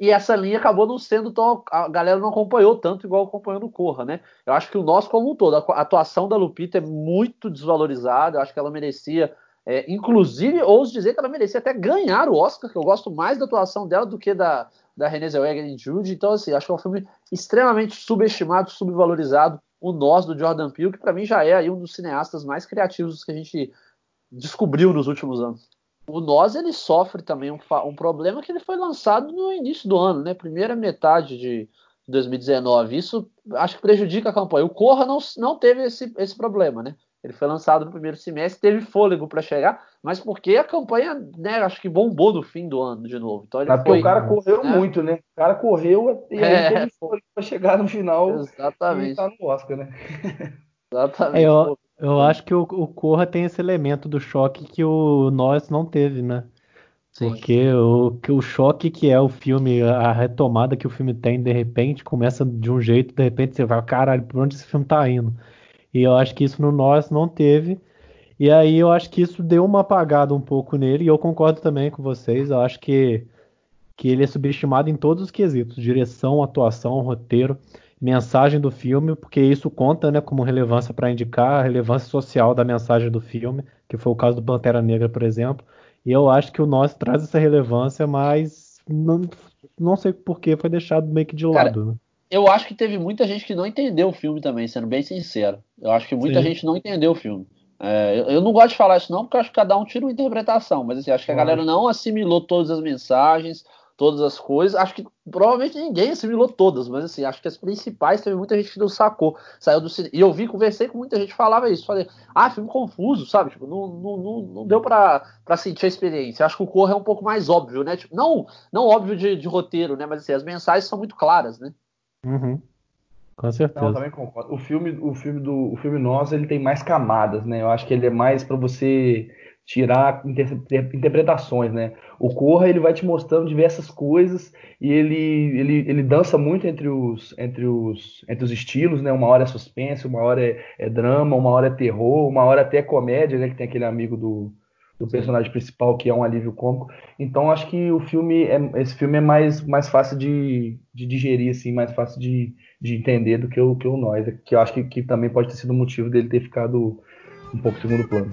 e essa linha acabou não sendo tão. A galera não acompanhou tanto igual acompanhou no Corra, né? Eu acho que o Nós, como um todo, a atuação da Lupita é muito desvalorizada, eu acho que ela merecia. É, inclusive, ouso dizer que ela merecia até ganhar o Oscar, que eu gosto mais da atuação dela do que da, da Renée Zellweger em Jude. Então, assim, acho que é um filme extremamente subestimado, subvalorizado. O Nós, do Jordan Peele, que para mim já é aí um dos cineastas mais criativos que a gente descobriu nos últimos anos. O Nós, ele sofre também um, um problema que ele foi lançado no início do ano, né? Primeira metade de 2019. Isso acho que prejudica a campanha. O Corra não, não teve esse, esse problema, né? Ele foi lançado no primeiro semestre, teve fôlego para chegar, mas porque a campanha, né, acho que bombou no fim do ano de novo. Então ele mas foi, o cara correu né? muito, né? O cara correu e é, teve fôlego para chegar no final Exatamente. e tá no Oscar, né? Exatamente. É, eu, eu acho que o, o Corra tem esse elemento do choque que o Nós não teve, né? Sim. Porque o, o choque que é o filme, a retomada que o filme tem, de repente, começa de um jeito, de repente você vai, caralho, por onde esse filme tá indo? E eu acho que isso no Nós não teve. E aí eu acho que isso deu uma apagada um pouco nele, e eu concordo também com vocês. Eu acho que, que ele é subestimado em todos os quesitos: direção, atuação, roteiro, mensagem do filme, porque isso conta né, como relevância para indicar a relevância social da mensagem do filme, que foi o caso do Pantera Negra, por exemplo. E eu acho que o Nós traz essa relevância, mas não, não sei por que foi deixado meio que de lado. Cara, né? eu acho que teve muita gente que não entendeu o filme também, sendo bem sincero. Eu acho que muita Sim. gente não entendeu o filme. É, eu, eu, não gosto de falar isso não, porque eu acho que cada um tira uma interpretação, mas assim, acho que a galera não assimilou todas as mensagens, todas as coisas. Acho que provavelmente ninguém assimilou todas, mas assim, acho que as principais teve muita gente que não sacou. Saiu do cinema. E eu vi, conversei com muita gente que falava isso. Falei, ah, filme confuso, sabe? Tipo, não, não, não, não deu pra, pra sentir a experiência. Acho que o Corra é um pouco mais óbvio, né? Tipo, não, não óbvio de, de roteiro, né? Mas assim, as mensagens são muito claras, né? Uhum. Com certeza. Não, também concordo. O filme, o filme do o filme Nós, ele tem mais camadas, né? Eu acho que ele é mais para você tirar inter, interpretações, né? O Corra ele vai te mostrando diversas coisas e ele, ele, ele dança muito entre os, entre, os, entre os estilos, né? Uma hora é suspense, uma hora é, é drama, uma hora é terror, uma hora até é comédia, né? Que tem aquele amigo do, do personagem principal, que é um alívio cômico. Então acho que o filme é, esse filme é mais, mais fácil de, de digerir, assim, mais fácil de, de entender do que o, que o Nós, que eu acho que, que também pode ter sido o motivo dele ter ficado um pouco segundo plano.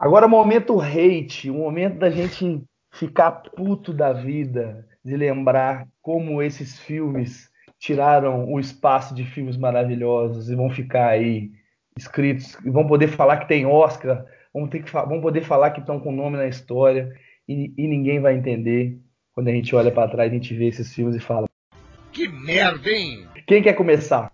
Agora, momento hate, o momento da gente ficar puto da vida, de lembrar como esses filmes tiraram o espaço de filmes maravilhosos e vão ficar aí escritos, e vão poder falar que tem Oscar, vão, ter que, vão poder falar que estão com nome na história, e, e ninguém vai entender quando a gente olha para trás, a gente vê esses filmes e fala: Que merda, hein? Quem quer começar?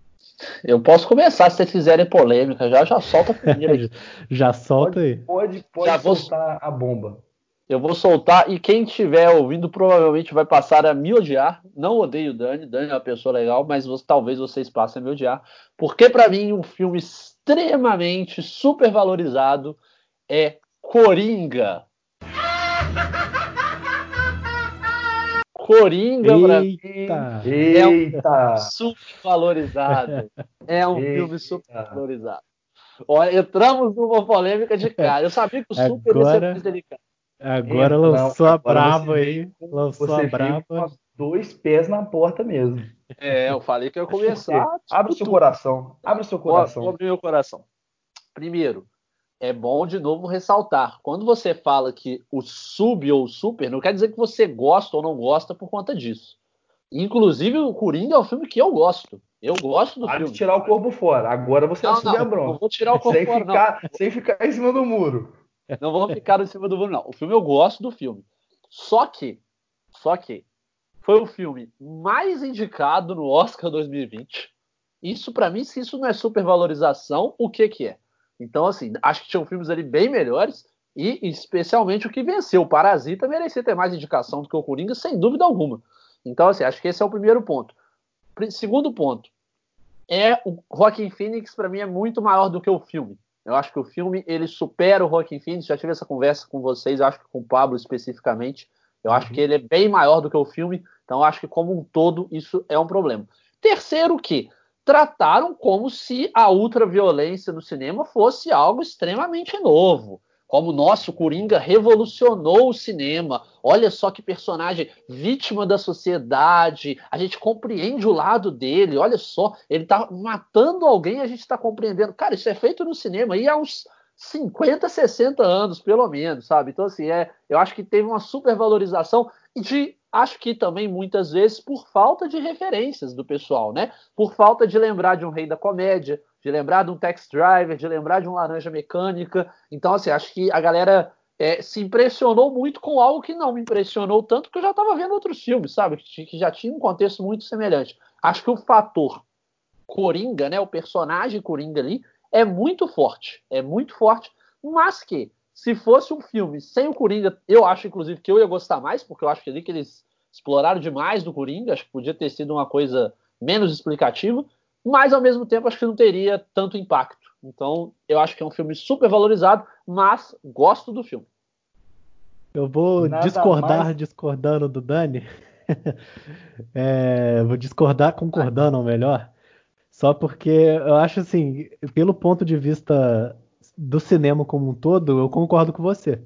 Eu posso começar se vocês fizerem polêmica. Já, já solta a primeira. já solta pode, aí. Pode, pode já soltar vou... a bomba. Eu vou soltar e quem estiver ouvindo provavelmente vai passar a me odiar. Não odeio o Dani, Dani é uma pessoa legal, mas você, talvez vocês passem a me odiar. Porque para mim um filme extremamente super valorizado é Coringa. Coringa pra mim é um super valorizado. É um Eita. filme super valorizado. Olha, entramos numa polêmica de cara. Eu sabia que o super Agora... ia ser mais delicado. Agora é, lançou não, a brava aí. Lançou a brava. dois pés na porta mesmo. É, eu falei que eu ia começar. Abre o seu coração. Abre o seu coração. Abre o meu coração. Primeiro, é bom de novo ressaltar. Quando você fala que o sub ou o super, não quer dizer que você gosta ou não gosta por conta disso. Inclusive, o Coringa é um filme que eu gosto. Eu gosto do Pode filme. tirar o corpo fora. Agora você não, não, a bronca. Não vou tirar o corpo sem fora, ficar, não. Sem ficar em cima do muro. Não vou ficar em cima do muro, não. O filme eu gosto do filme. Só que, só que, foi o filme mais indicado no Oscar 2020. Isso, para mim, se isso não é supervalorização, o que que é? Então, assim, acho que tinham filmes ali bem melhores e, especialmente, o que venceu. O Parasita merecia ter mais indicação do que o Coringa, sem dúvida alguma. Então, assim, acho que esse é o primeiro ponto. Segundo ponto, é o Joaquin Phoenix, para mim, é muito maior do que o filme. Eu acho que o filme ele supera o Joaquin Phoenix. Já tive essa conversa com vocês, acho que com o Pablo especificamente. Eu acho uhum. que ele é bem maior do que o filme, então acho que como um todo isso é um problema. Terceiro que trataram como se a ultraviolência no cinema fosse algo extremamente novo como o nosso Coringa revolucionou o cinema. Olha só que personagem vítima da sociedade. A gente compreende o lado dele. Olha só, ele tá matando alguém, a gente está compreendendo. Cara, isso é feito no cinema e há uns 50, 60 anos, pelo menos, sabe? Então, assim, é, eu acho que teve uma supervalorização de acho que também muitas vezes por falta de referências do pessoal, né? Por falta de lembrar de um rei da comédia, de lembrar de um tax driver, de lembrar de um laranja mecânica. Então, assim, acho que a galera é, se impressionou muito com algo que não me impressionou tanto, que eu já estava vendo outros filmes, sabe? Que já tinha um contexto muito semelhante. Acho que o fator Coringa, né? O personagem Coringa ali é muito forte. É muito forte, mas que se fosse um filme sem o Coringa, eu acho, inclusive, que eu ia gostar mais, porque eu acho que ali que eles exploraram demais do Coringa, acho que podia ter sido uma coisa menos explicativa mas ao mesmo tempo acho que não teria tanto impacto. Então, eu acho que é um filme super valorizado, mas gosto do filme. Eu vou Nada discordar mais... discordando do Dani. é, vou discordar concordando, ou melhor. Só porque eu acho assim, pelo ponto de vista do cinema como um todo, eu concordo com você.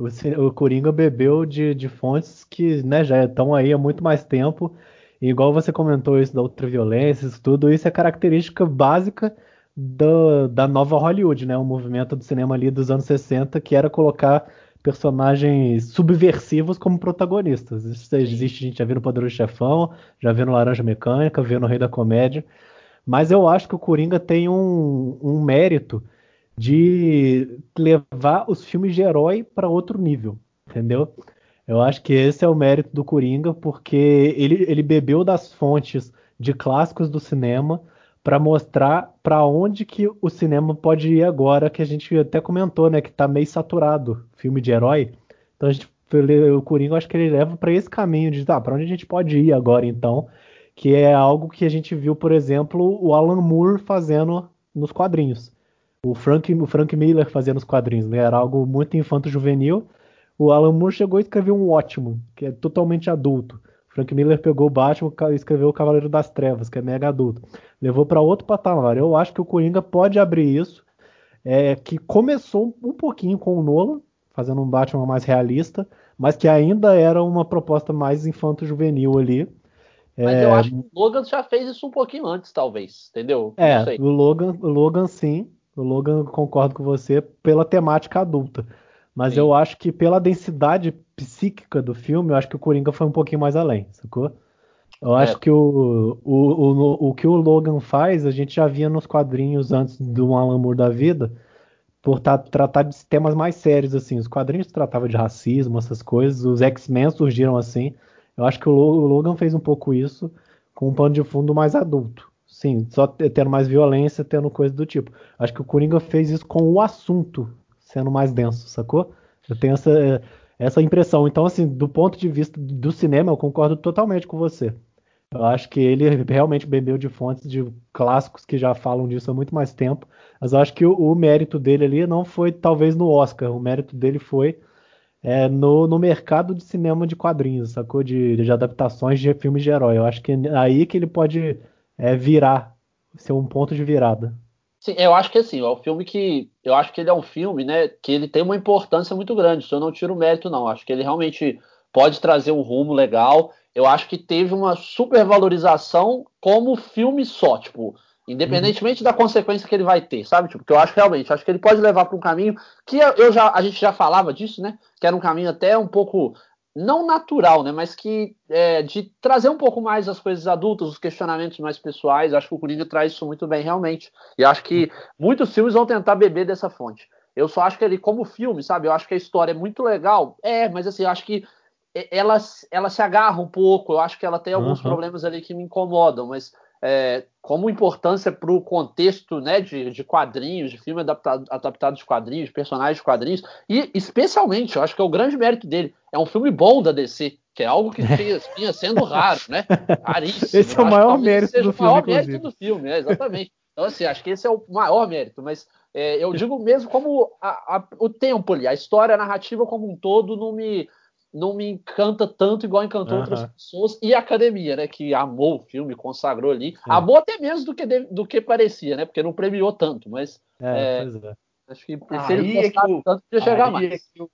O, o Coringa bebeu de, de fontes que né, já estão aí há muito mais tempo e igual você comentou isso da ultraviolência, isso tudo, isso é característica básica do, da nova Hollywood, né? O movimento do cinema ali dos anos 60 que era colocar personagens subversivos como protagonistas. Isso existe, a gente já viu no Poderoso Chefão, já viu no Laranja Mecânica, viu no Rei da Comédia. Mas eu acho que o Coringa tem um, um mérito de levar os filmes de herói para outro nível, entendeu? Eu acho que esse é o mérito do Coringa, porque ele, ele bebeu das fontes de clássicos do cinema para mostrar para onde que o cinema pode ir agora, que a gente até comentou, né, que tá meio saturado filme de herói. Então a gente o Coringa, acho que ele leva para esse caminho de, tá, para onde a gente pode ir agora então, que é algo que a gente viu, por exemplo, o Alan Moore fazendo nos quadrinhos. O Frank, o Frank Miller fazendo nos quadrinhos, né? Era algo muito infanto-juvenil O Alan Moore chegou e escreveu um ótimo, que é totalmente adulto. Frank Miller pegou o Batman e escreveu o Cavaleiro das Trevas, que é mega adulto. Levou para outro patamar. Eu acho que o Coringa pode abrir isso, é, que começou um pouquinho com o Nolan, fazendo um Batman mais realista, mas que ainda era uma proposta mais infanto-juvenil ali. Mas é, eu acho que o Logan já fez isso um pouquinho antes, talvez, entendeu? É, o Logan, o Logan sim, o Logan concordo com você pela temática adulta. Mas sim. eu acho que pela densidade psíquica do filme, eu acho que o Coringa foi um pouquinho mais além, sacou? Eu é. acho que o, o, o, o que o Logan faz, a gente já via nos quadrinhos antes do Alan Moore da vida, por tratar de temas mais sérios, assim. Os quadrinhos tratavam de racismo, essas coisas, os X-Men surgiram assim. Eu acho que o Logan fez um pouco isso com um pano de fundo mais adulto. Sim, só tendo mais violência, tendo coisa do tipo. Acho que o Coringa fez isso com o assunto sendo mais denso, sacou? Eu tenho essa, essa impressão. Então, assim, do ponto de vista do cinema, eu concordo totalmente com você. Eu acho que ele realmente bebeu de fontes de clássicos que já falam disso há muito mais tempo. Mas eu acho que o, o mérito dele ali não foi talvez no Oscar. O mérito dele foi é, no, no mercado de cinema de quadrinhos, sacou? De, de adaptações de filmes de herói. Eu acho que é aí que ele pode é, virar, ser um ponto de virada. Sim, eu acho que assim, é um filme que. Eu acho que ele é um filme, né? Que ele tem uma importância muito grande. Isso eu não tiro mérito, não. Acho que ele realmente pode trazer um rumo legal eu acho que teve uma supervalorização como filme só, tipo, independentemente uhum. da consequência que ele vai ter, sabe? Tipo, que eu acho realmente, acho que ele pode levar para um caminho que eu já, a gente já falava disso, né? Que era um caminho até um pouco não natural, né? Mas que é, de trazer um pouco mais as coisas adultas, os questionamentos mais pessoais. Acho que o Coringa traz isso muito bem, realmente. E acho que muitos filmes vão tentar beber dessa fonte. Eu só acho que ele, como filme, sabe? Eu acho que a história é muito legal. É, mas assim, eu acho que ela, ela se agarra um pouco. Eu acho que ela tem alguns uhum. problemas ali que me incomodam, mas é, como importância para o contexto né, de, de, quadrinhos, de filme adaptado, adaptado de quadrinhos, de personagens de quadrinhos, e especialmente, eu acho que é o grande mérito dele. É um filme bom da DC, que é algo que vinha sendo raro, né? Raríssimo. Esse é o maior mérito do filme. o maior mérito do filme, é, exatamente. Então, assim, acho que esse é o maior mérito, mas é, eu digo mesmo como a, a, o tempo ali, a história, a narrativa como um todo não me não me encanta tanto igual encantou outras pessoas e a academia, né, que amou o filme, consagrou ali, Sim. amou até menos do que, do que parecia, né, porque não premiou tanto, mas é, é, é. acho que se ele é que eu, tanto podia chegar mais. É eu,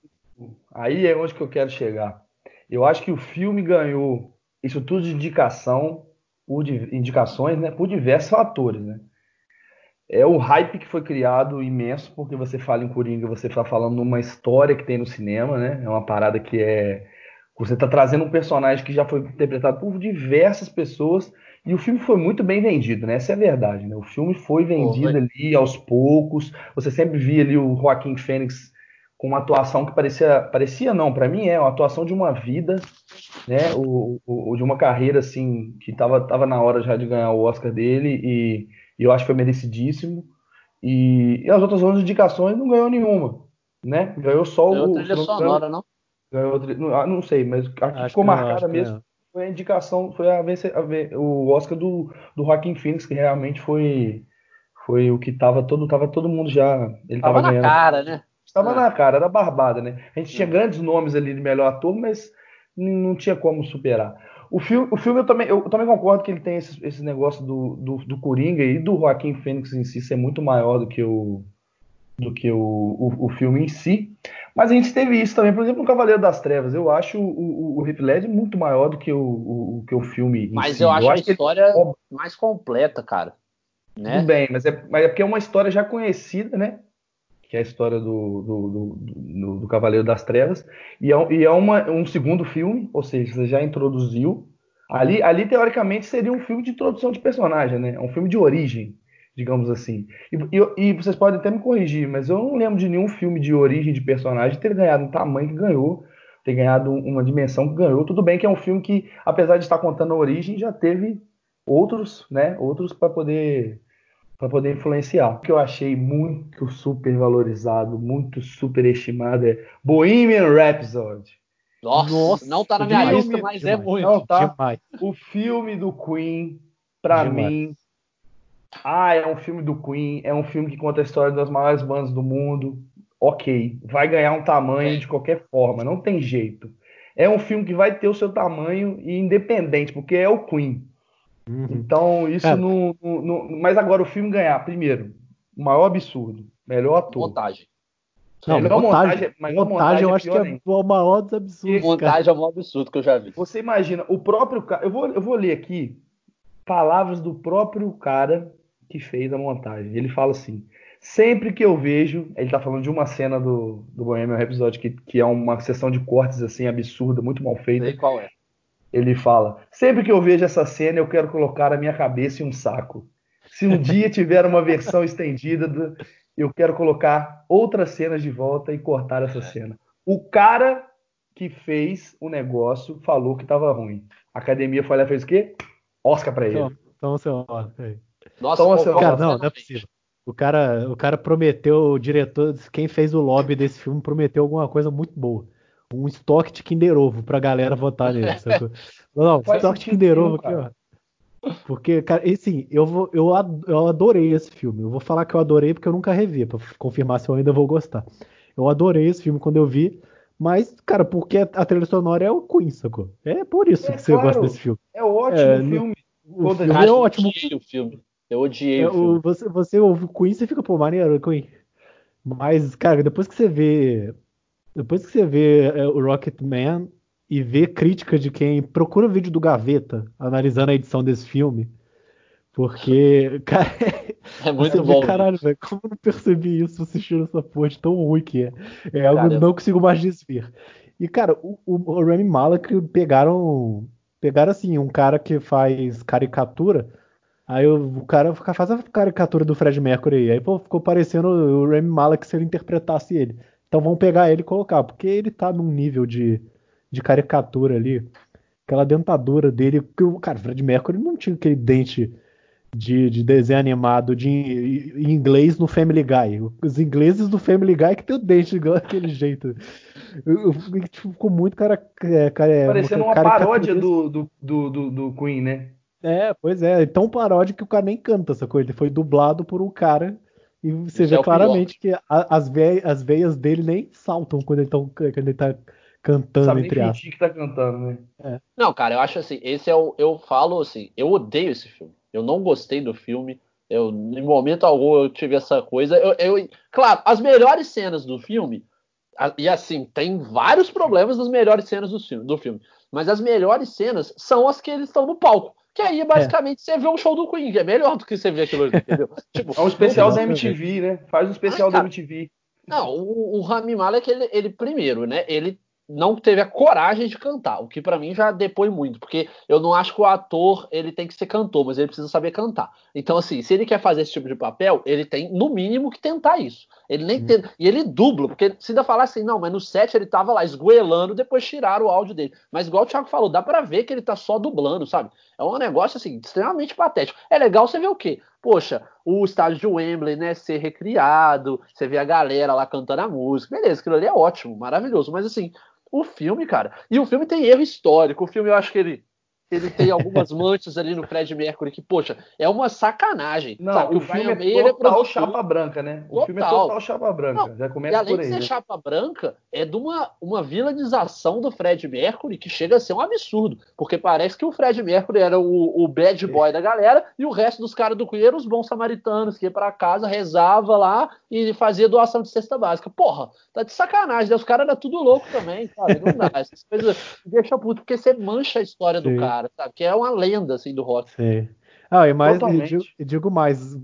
aí é onde que eu quero chegar. Eu acho que o filme ganhou isso tudo de indicação, por indicações, né, por diversos fatores, né é o hype que foi criado imenso, porque você fala em Coringa, você está falando numa história que tem no cinema, né? É uma parada que é. Você está trazendo um personagem que já foi interpretado por diversas pessoas e o filme foi muito bem vendido, né? Essa é a verdade, né? O filme foi vendido ali aos poucos. Você sempre via ali o Joaquim Fênix com uma atuação que parecia, parecia não, para mim é uma atuação de uma vida, né? O, o, de uma carreira assim que estava tava na hora já de ganhar o Oscar dele e e eu acho que foi merecidíssimo. E, e as outras 11 indicações não ganhou nenhuma, né? Ganhou só ganhou o. Trilha sonora, não? Ganhou, não, ah, não sei, mas a que ficou marcada mesmo foi a indicação, foi a, a, o Oscar do, do Joaquim Phoenix, que realmente foi foi o que tava todo tava todo mundo já ele tava, tava na ganhando. cara, né? Estava é. na cara, era barbada, né? A gente tinha grandes nomes ali de melhor ator, mas não tinha como superar. O filme, o filme eu, também, eu também concordo que ele tem esse, esse negócio do, do, do Coringa e do Joaquim Fênix em si ser muito maior do que o, do que o, o, o, filme em si. Mas a gente teve isso também, por exemplo, no Cavaleiro das Trevas. Eu acho o, o, o Heath Ledger muito maior do que o, o, que o filme Mas si. eu acho, eu acho a história ele... mais completa, cara. Né? Tudo bem, mas é, mas é porque é uma história já conhecida, né? Que é a história do, do, do, do Cavaleiro das Trevas, e é, e é uma, um segundo filme, ou seja, você já introduziu. Ali, ali, teoricamente, seria um filme de introdução de personagem, né? É um filme de origem, digamos assim. E, e, e, vocês podem até me corrigir, mas eu não lembro de nenhum filme de origem de personagem ter ganhado um tamanho que ganhou, ter ganhado uma dimensão que ganhou. Tudo bem que é um filme que, apesar de estar contando a origem, já teve outros, né? Outros para poder para poder influenciar. O que eu achei muito super valorizado, muito superestimado é Bohemian Rhapsody. Nossa, Nossa não tá na minha lista, mas é demais, é muito. Não, tá? Demais. O filme do Queen, para mim, ah, é um filme do Queen, é um filme que conta a história das maiores bandas do mundo. ok, vai ganhar um tamanho de qualquer forma, não tem jeito. É um filme que vai ter o seu tamanho e independente, porque é o Queen. Uhum. Então, isso é. não, não, não, Mas agora o filme ganhar, primeiro, o maior absurdo, melhor ator. Montagem. Não, melhor montagem, montagem, montagem, eu é acho que é ainda. o maior dos absurdos. Montagem cara. é o maior absurdo que eu já vi. Você imagina, o próprio cara. Eu vou, eu vou ler aqui palavras do próprio cara que fez a montagem. Ele fala assim: sempre que eu vejo. Ele tá falando de uma cena do, do Bohemian Rhapsody que, que é uma sessão de cortes assim absurda, muito mal feita. Sei qual é. Ele fala: sempre que eu vejo essa cena, eu quero colocar a minha cabeça em um saco. Se um dia tiver uma versão estendida do, eu quero colocar outras cenas de volta e cortar essa cena. O cara que fez o negócio falou que estava ruim. A academia foi lá e fez o quê? Oscar para ele. Então, então seu Nossa, então, seu cara, não, não é possível. O cara, o cara prometeu, o diretor, quem fez o lobby desse filme prometeu alguma coisa muito boa. Um estoque de Kinder Ovo pra galera votar nele. não, não, estoque de Kinder Ovo aqui, ó. Porque, cara, assim, eu, vou, eu, eu adorei esse filme. Eu vou falar que eu adorei porque eu nunca revi, pra confirmar se eu ainda vou gostar. Eu adorei esse filme quando eu vi, mas, cara, porque a trilha sonora é o Queen, sacou? É por isso é, que você claro, gosta desse filme. É ótimo é, filme. O filme é ótimo. Eu o filme. Eu odiei é, o filme. Você, você ouve o Queen e você fica, pô, maneiro, Queen. Mas, cara, depois que você vê. Depois que você vê é, o Rocket Man, e ver crítica de quem procura o vídeo do Gaveta analisando a edição desse filme. Porque, cara, é muito bom. Vê, caralho, velho, como eu não percebi isso assistindo essa porra de tão ruim que é? É algo que não consigo mais desver. E, cara, o, o, o Rami Malek pegaram. Pegaram assim, um cara que faz caricatura. Aí o, cara faz a caricatura do Fred Mercury aí. Pô, ficou parecendo o Rami Malek se ele interpretasse ele. Então vamos pegar ele e colocar, porque ele tá num nível de de caricatura ali. Aquela dentadura dele. Que o cara, Fred Mercury não tinha aquele dente de, de desenho animado de, em inglês no Family Guy. Os ingleses do Family Guy que tem o dente igual aquele jeito. Eu, eu, tipo, ficou muito cara. É, cara é, Parecendo uma, uma paródia do, do, do, do, Queen, né? É, pois é. Tão paródia que o cara nem canta essa coisa. Ele foi dublado por um cara. E você Isso vê é claramente que a, as, veias, as veias dele nem saltam quando ele, tão, quando ele tá cantando Sabe entre aspas. que tá cantando, né? É. Não, cara, eu acho assim, esse é o. Eu falo assim, eu odeio esse filme. Eu não gostei do filme. Eu, em momento algum, eu tive essa coisa. Eu, eu, claro, as melhores cenas do filme. E assim, tem vários problemas nas melhores cenas do filme, do filme. Mas as melhores cenas são as que eles estão no palco. Que aí, basicamente, é. você vê um show do Queen, que é melhor do que você ver aquilo entendeu? tipo, é um especial da MTV, né? Faz um especial da MTV. Não, o, o Rami Malek, ele, ele, primeiro, né? Ele não teve a coragem de cantar, o que para mim já depõe muito, porque eu não acho que o ator ele tem que ser cantor, mas ele precisa saber cantar. Então assim, se ele quer fazer esse tipo de papel, ele tem no mínimo que tentar isso. Ele nem hum. tem, e ele dubla, porque se ainda falar assim, não, mas no set ele tava lá esgoelando, depois tiraram o áudio dele. Mas igual o Thiago falou, dá para ver que ele tá só dublando, sabe? É um negócio assim extremamente patético. É legal você ver o quê? Poxa, o estádio de Wembley, né, ser recriado, você vê a galera lá cantando a música, beleza, aquilo ali é ótimo, maravilhoso, mas assim, o filme, cara. E o filme tem erro histórico. O filme, eu acho que ele ele tem algumas manchas ali no Fred Mercury que, poxa, é uma sacanagem. Não, sabe? o, o filme é total é chapa branca, né? O total. filme é total chapa branca. Não, Já começa e além por aí, de ser né? chapa branca, é de uma, uma vilanização do Fred Mercury que chega a ser um absurdo. Porque parece que o Fred Mercury era o, o bad boy da galera e o resto dos caras do Queen eram os bons samaritanos que ia pra casa, rezava lá e fazia doação de cesta básica. Porra, tá de sacanagem, né? Os caras eram tudo louco também, sabe? Não dá. Essas coisas deixa puto, porque você mancha a história Sim. do cara cara, sabe? Que é uma lenda, assim, do rock. Sim. Ah, e mais, digo, digo, mais,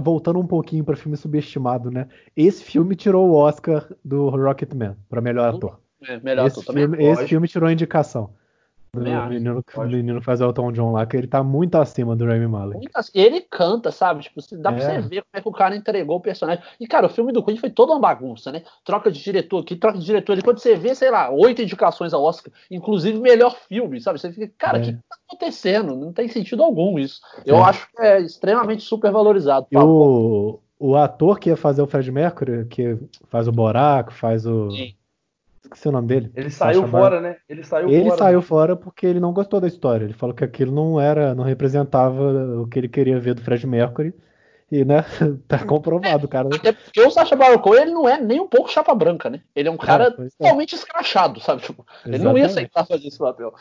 voltando um pouquinho para filme subestimado, né? Esse filme tirou o Oscar do Rocketman para melhor uhum. ator. É, melhor esse ator filme, também. Esse filme tirou a indicação. O menino, o menino faz o Elton John lá, que ele tá muito acima do Rami Malek. Ele canta, sabe? Tipo, dá é. pra você ver como é que o cara entregou o personagem. E, cara, o filme do Queen foi toda uma bagunça, né? Troca de diretor aqui, troca de diretor ali. Quando você vê, sei lá, oito indicações ao Oscar, inclusive melhor filme, sabe? Você fica, cara, o é. que tá acontecendo? Não tem sentido algum isso. Eu é. acho que é extremamente super valorizado. O, o ator que ia fazer o Fred Mercury, que faz o Boraco, faz o. Sim Esqueci o nome dele. Ele saiu fora, né? Ele saiu ele fora. saiu fora porque ele não gostou da história. Ele falou que aquilo não era, não representava o que ele queria ver do Fred Mercury. E, né, tá comprovado, cara. Até porque o Sacha Baron Cohen, ele não é nem um pouco chapa branca, né? Ele é um cara é, totalmente escrachado, sabe? Tipo, ele não ia aceitar fazer esse papel.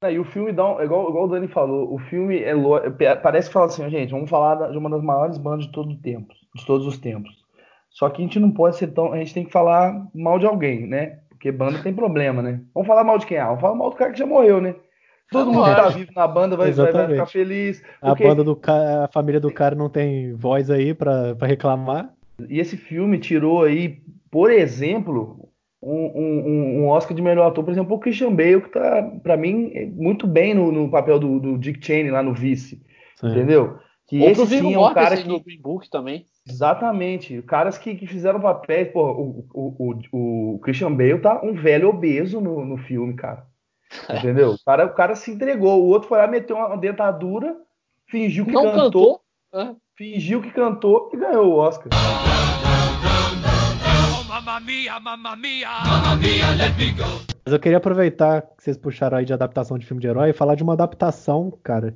É, e o filme dá um, igual, igual o Dani falou, o filme é, é parece que fala assim, gente, vamos falar de uma das maiores bandas de todo o tempo, de todos os tempos. Só que a gente não pode ser tão, a gente tem que falar mal de alguém, né? Porque banda tem problema, né? Vamos falar mal de quem? Ah, vamos falar mal do cara que já morreu, né? Todo mundo que tá vivo na banda vai, vai, vai ficar feliz. Porque... A banda do cara, a família do cara não tem voz aí para reclamar. E esse filme tirou aí, por exemplo, um, um, um, Oscar de melhor ator, por exemplo, o Christian Bale, que tá, pra mim, muito bem no, no papel do, do, Dick Cheney lá no Vice. Sim. Entendeu? Que Outro esse sim é um cara que... no Green Book também. Exatamente. Caras que, que fizeram papéis, pô, o, o, o, o Christian Bale tá um velho obeso no, no filme, cara. Entendeu? O cara, o cara se entregou. O outro foi lá, meteu uma dentadura, fingiu que Não cantou, cantou. fingiu que cantou e ganhou o Oscar. Mas eu queria aproveitar que vocês puxaram aí de adaptação de filme de herói e falar de uma adaptação, cara,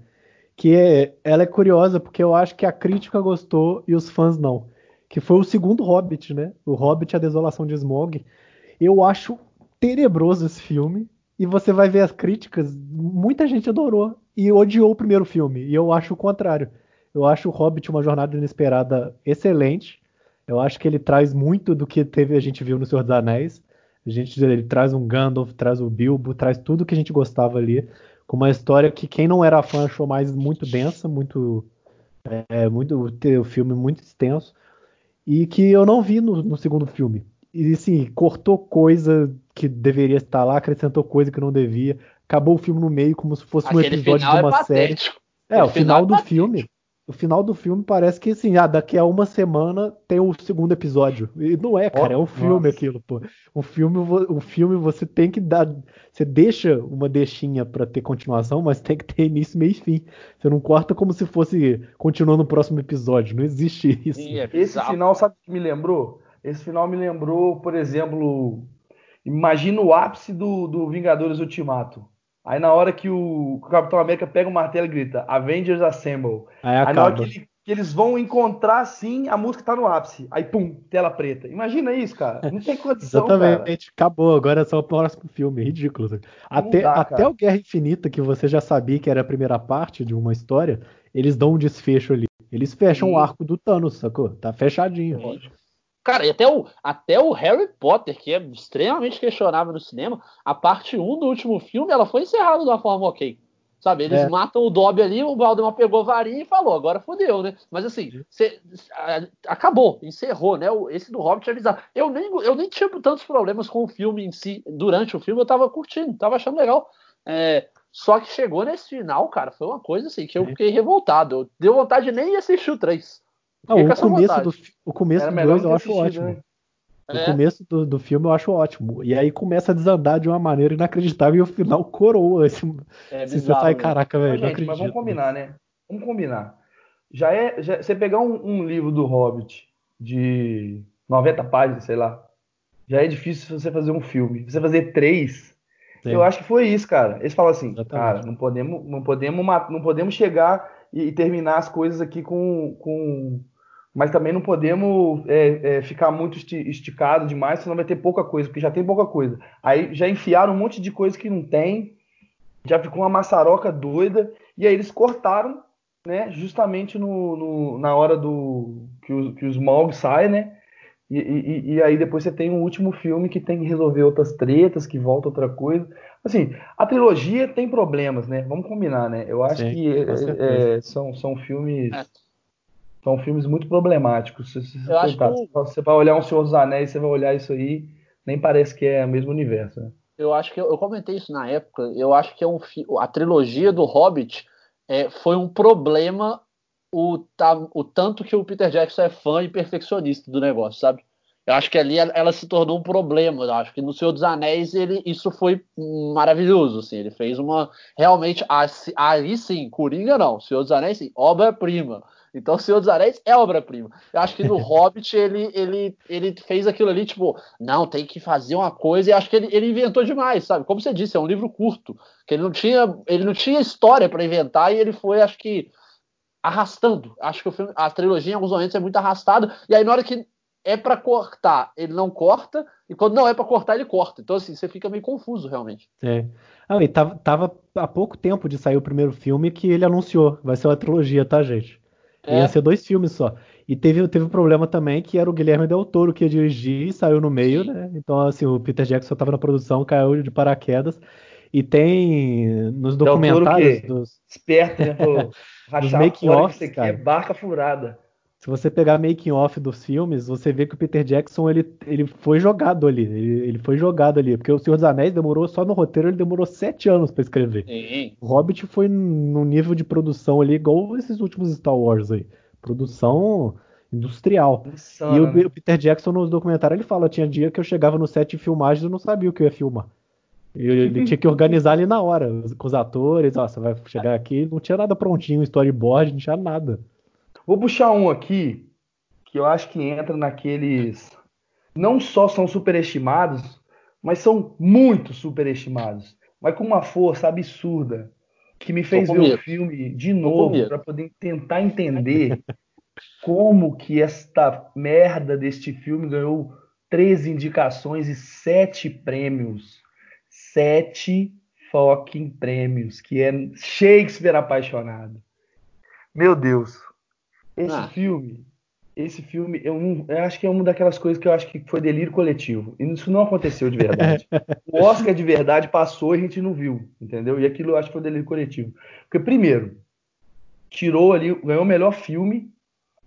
que é, ela é curiosa porque eu acho que a crítica gostou e os fãs não. Que foi o segundo Hobbit, né? O Hobbit A Desolação de Smog. Eu acho tenebroso esse filme. E você vai ver as críticas, muita gente adorou e odiou o primeiro filme. E eu acho o contrário. Eu acho o Hobbit uma jornada inesperada excelente. Eu acho que ele traz muito do que teve a gente viu no Senhor dos Anéis. A gente ele traz um Gandalf, traz o Bilbo, traz tudo que a gente gostava ali, com uma história que quem não era fã achou mais muito densa, muito é, muito o filme muito extenso e que eu não vi no, no segundo filme. E assim, cortou coisa que deveria estar lá, acrescentou coisa que não devia. Acabou o filme no meio como se fosse Aquele um episódio de é uma é série. É, o final, final é do filme o final do filme parece que assim, ah, daqui a uma semana tem o segundo episódio. E não é, cara, oh, é um filme nossa. aquilo, pô. O filme, o filme você tem que dar, você deixa uma deixinha para ter continuação, mas tem que ter início, meio e fim. Você não corta como se fosse continuando no próximo episódio. Não existe isso. Sim, é Esse final, sabe o que me lembrou? Esse final me lembrou, por exemplo, imagina o ápice do, do Vingadores Ultimato. Aí na hora que o, Capitão América pega o martelo e grita Avengers Assemble. Aí, aí na hora que, ele, que, eles vão encontrar assim, a música tá no ápice. Aí pum, tela preta. Imagina isso, cara. Não tem condição, Exatamente. Cara. Acabou, agora é só o próximo filme. Ridículo. Até, dá, até o Guerra Infinita, que você já sabia que era a primeira parte de uma história, eles dão um desfecho ali. Eles fecham Sim. o arco do Thanos, sacou? Tá fechadinho. Sim. Cara, e até o, até o Harry Potter, que é extremamente questionável no cinema, a parte 1 do último filme, ela foi encerrada de uma forma ok. Sabe, eles é. matam o Dobby ali, o Valdemar pegou a varinha e falou, agora fodeu, né? Mas assim, cê, acabou, encerrou, né? Esse do Hobbit é bizarro. Eu nem, eu nem tive tantos problemas com o filme em si. Durante o filme eu tava curtindo, tava achando legal. É, só que chegou nesse final, cara, foi uma coisa assim que eu fiquei revoltado. Deu vontade de nem assistir o 3. Não, o começo, do, o começo do 2 eu acho ótimo. Né? O é. começo do, do, filme eu acho ótimo. E aí começa a desandar de uma maneira inacreditável e o final coroa. Esse, é bizarro, você faz, caraca, velho. Mas, mas vamos combinar, né? Vamos combinar. Já é. Já, você pegar um, um, livro do Hobbit de 90 páginas, sei lá, já é difícil você fazer um filme. Você fazer três. Sim. Eu acho que foi isso, cara. Eles falam assim, Exatamente. cara, não podemos, não podemos, não podemos chegar e, terminar as coisas aqui com, com mas também não podemos é, é, ficar muito esticado demais, senão vai ter pouca coisa, porque já tem pouca coisa. Aí já enfiaram um monte de coisa que não tem, já ficou uma maçaroca doida, e aí eles cortaram, né, justamente no, no na hora do que o, que o Smaug sai, né, e, e, e, aí depois você tem um último filme que tem que resolver outras tretas, que volta outra coisa. Assim, a trilogia tem problemas, né? Vamos combinar, né? Eu acho Sim, que é, é, são, são filmes é. São filmes muito problemáticos. Se, se, você, tá, que... você vai olhar um Senhor dos Anéis, você vai olhar isso aí, nem parece que é o mesmo universo. Né? Eu acho que eu, eu, comentei isso na época. Eu acho que é um a trilogia do Hobbit é, foi um problema o, o tanto que o Peter Jackson é fã e perfeccionista do negócio, sabe? Eu acho que ali ela, se tornou um problema. Eu acho que no Senhor dos Anéis ele, isso foi maravilhoso. Assim, ele fez uma. Realmente, aí sim, Coringa não. Senhor dos Anéis, sim, obra-prima. Então, O Senhor dos Anéis é obra-prima. Eu acho que no Hobbit ele, ele, ele fez aquilo ali, tipo, não, tem que fazer uma coisa, e acho que ele, ele inventou demais, sabe? Como você disse, é um livro curto, que ele não tinha, ele não tinha história para inventar, e ele foi, acho que, arrastando. Acho que o filme, a trilogia em alguns momentos é muito arrastada. E aí, na hora que é para cortar, ele não corta. E quando não é para cortar, ele corta. Então, assim, você fica meio confuso, realmente. É. Ah, e tava, tava há pouco tempo de sair o primeiro filme que ele anunciou. Vai ser uma trilogia, tá, gente? É. Ia ser dois filmes só. E teve, teve um problema também que era o Guilherme Del Toro que ia dirigir e saiu no meio, Sim. né? Então, assim, o Peter Jackson estava na produção, caiu de paraquedas. E tem nos documentários dos. Esperto, né? Pô, dos making off, é barca furada. Se você pegar making off dos filmes, você vê que o Peter Jackson ele, ele foi jogado ali. Ele, ele foi jogado ali. Porque o Senhor dos Anéis demorou, só no roteiro, ele demorou sete anos para escrever. Sim. O Hobbit foi no nível de produção ali, igual esses últimos Star Wars aí. Produção industrial. Insana, e o, né? o, Peter Jackson nos documentários ele fala: tinha dia que eu chegava no set de filmagem e não sabia o que eu ia filmar. Ele, ele tinha que organizar ali na hora, com os atores, ó, você vai chegar aqui, não tinha nada prontinho, storyboard, não tinha nada. Vou puxar um aqui que eu acho que entra naqueles. Não só são superestimados, mas são muito superestimados. Mas com uma força absurda. Que me fez ver o filme de novo para poder tentar entender como que esta merda deste filme ganhou três indicações e sete prêmios. Sete fucking prêmios, que é Shakespeare apaixonado. Meu Deus, esse ah. filme, esse filme, eu, eu, acho que é uma daquelas coisas que eu acho que foi delírio coletivo. E isso não aconteceu de verdade. o Oscar de verdade passou e a gente não viu, entendeu? E aquilo eu acho que foi delírio coletivo. Porque, primeiro, tirou ali, ganhou o melhor filme,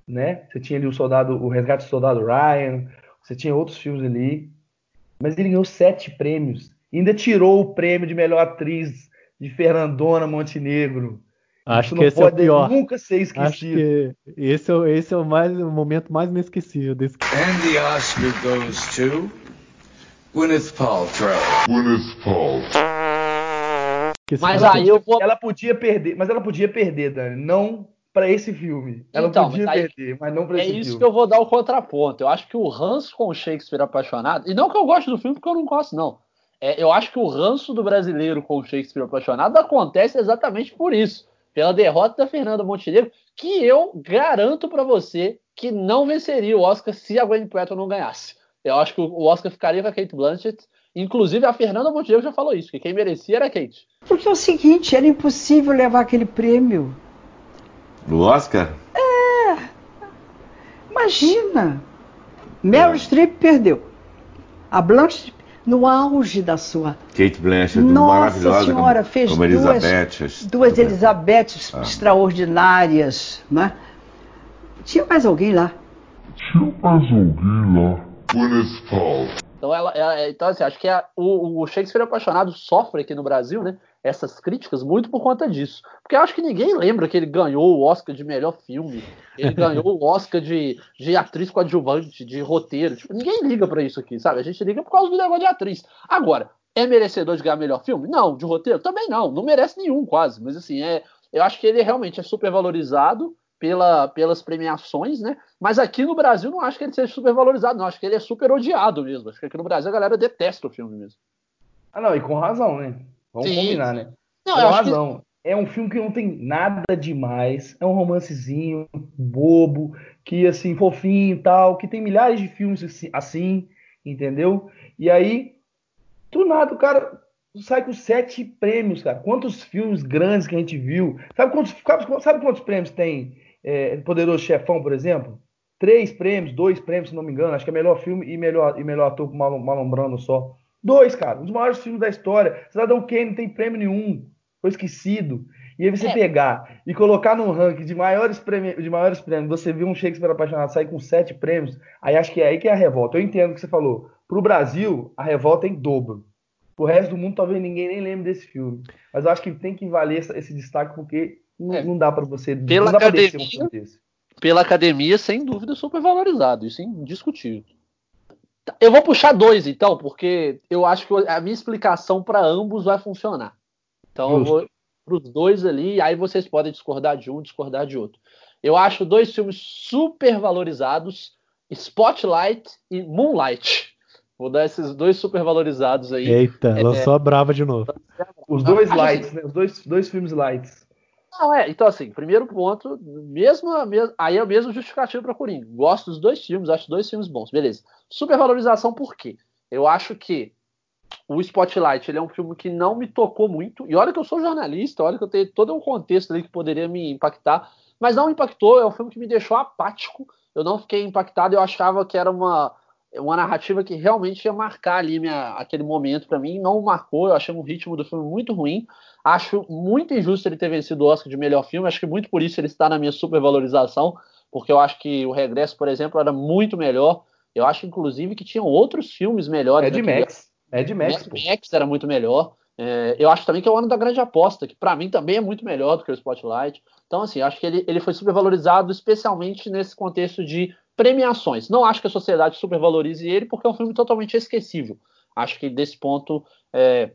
né? Você tinha ali o soldado, o Resgate do Soldado Ryan, você tinha outros filmes ali. Mas ele ganhou sete prêmios. E ainda tirou o prêmio de melhor atriz de Fernandona Montenegro. Acho que esse é o pior. nunca ser esquecido. Acho que esse é, esse é o, mais, o momento mais inesquecível desse And the Oscar goes to Gwyneth Paltrow. Gwyneth Paltrow. Mas aí eu vou... Ela podia perder, mas ela podia perder, Dani. Não para esse filme. Ela então, podia mas aí, perder, mas não para é esse filme. É isso que eu vou dar o contraponto. Eu acho que o ranço com o Shakespeare apaixonado, e não que eu gosto do filme, porque eu não gosto, não. É, eu acho que o ranço do brasileiro com o Shakespeare apaixonado acontece exatamente por isso pela derrota da Fernanda Montenegro, que eu garanto para você que não venceria o Oscar se a Gwen Pratt não ganhasse. Eu acho que o Oscar ficaria com a Kate Blanchett. Inclusive, a Fernanda Montenegro já falou isso, que quem merecia era a Kate. Porque é o seguinte, era impossível levar aquele prêmio. No Oscar? É. Imagina. Meryl é. Streep perdeu. A Blanchett no auge da sua. Kate Blanchett, Nossa maravilhosa. Senhora, como, fez como duas, duas Elisabetes ah. extraordinárias. Né? Tinha mais alguém lá. Tinha mais alguém lá. Gwyneth Paltrow. Então, ela, ela, então assim, acho que a, o, o Shakespeare Apaixonado sofre aqui no Brasil, né? Essas críticas muito por conta disso. Porque eu acho que ninguém lembra que ele ganhou o Oscar de melhor filme, ele ganhou o Oscar de, de atriz coadjuvante, de roteiro. Tipo, ninguém liga para isso aqui, sabe? A gente liga por causa do negócio de atriz. Agora, é merecedor de ganhar melhor filme? Não. De roteiro? Também não. Não merece nenhum, quase. Mas assim, é, eu acho que ele realmente é super valorizado pela, pelas premiações, né? Mas aqui no Brasil não acho que ele seja super valorizado, não. Acho que ele é super odiado mesmo. Acho que aqui no Brasil a galera detesta o filme mesmo. Ah, não, e com razão, né? Vamos Sim. combinar, né? Não, Com razão. Que... É um filme que não tem nada demais. É um romancezinho bobo, que assim, fofinho e tal, que tem milhares de filmes assim, assim, entendeu? E aí, do nada, o cara sai com sete prêmios, cara. Quantos filmes grandes que a gente viu? Sabe quantos, sabe quantos prêmios tem é, Poderoso Chefão, por exemplo? Três prêmios, dois prêmios, se não me engano. Acho que é melhor filme e melhor, e melhor ator com Marlon, Marlon Brando só. Dois, cara. Um dos maiores filmes da história. Cidadão Kane não tem prêmio nenhum. Foi esquecido. E aí você é. pegar e colocar no ranking de maiores prêmios, de maiores prêmios, você viu um Shakespeare apaixonado sair com sete prêmios, aí acho que é aí que é a revolta. Eu entendo o que você falou. Pro Brasil, a revolta é em dobro. Pro resto do mundo, talvez ninguém nem lembre desse filme. Mas eu acho que tem que valer esse, esse destaque, porque não, é. não dá para você. Pela academia, um pela academia, sem dúvida, super valorizado. Isso é indiscutível. Eu vou puxar dois, então, porque eu acho que a minha explicação para ambos vai funcionar. Então Justo. eu vou para os dois ali, aí vocês podem discordar de um, discordar de outro. Eu acho dois filmes super valorizados, Spotlight e Moonlight. Vou dar esses dois super valorizados aí. Eita, é, lançou a brava de novo. Os dois lights, né? Os dois, dois filmes lights. Não, é, então assim, primeiro ponto, mesmo, mesmo aí é o mesmo justificativo para Coringa. Gosto dos dois filmes, acho dois filmes bons, beleza. Supervalorização por quê? Eu acho que o Spotlight ele é um filme que não me tocou muito, e olha que eu sou jornalista, olha que eu tenho todo um contexto ali que poderia me impactar, mas não impactou, é um filme que me deixou apático, eu não fiquei impactado, eu achava que era uma, uma narrativa que realmente ia marcar ali minha, aquele momento para mim, não marcou, eu achei o ritmo do filme muito ruim, acho muito injusto ele ter vencido o Oscar de melhor filme, acho que muito por isso ele está na minha supervalorização, porque eu acho que o Regresso, por exemplo, era muito melhor, eu acho inclusive que tinham outros filmes melhores. É de Max. É de Max. Mad Max era muito melhor. É, eu acho também que é o ano da grande aposta, que para mim também é muito melhor do que o Spotlight. Então, assim, acho que ele, ele foi supervalorizado, especialmente nesse contexto de premiações. Não acho que a sociedade supervalorize ele, porque é um filme totalmente esquecível. Acho que desse ponto é,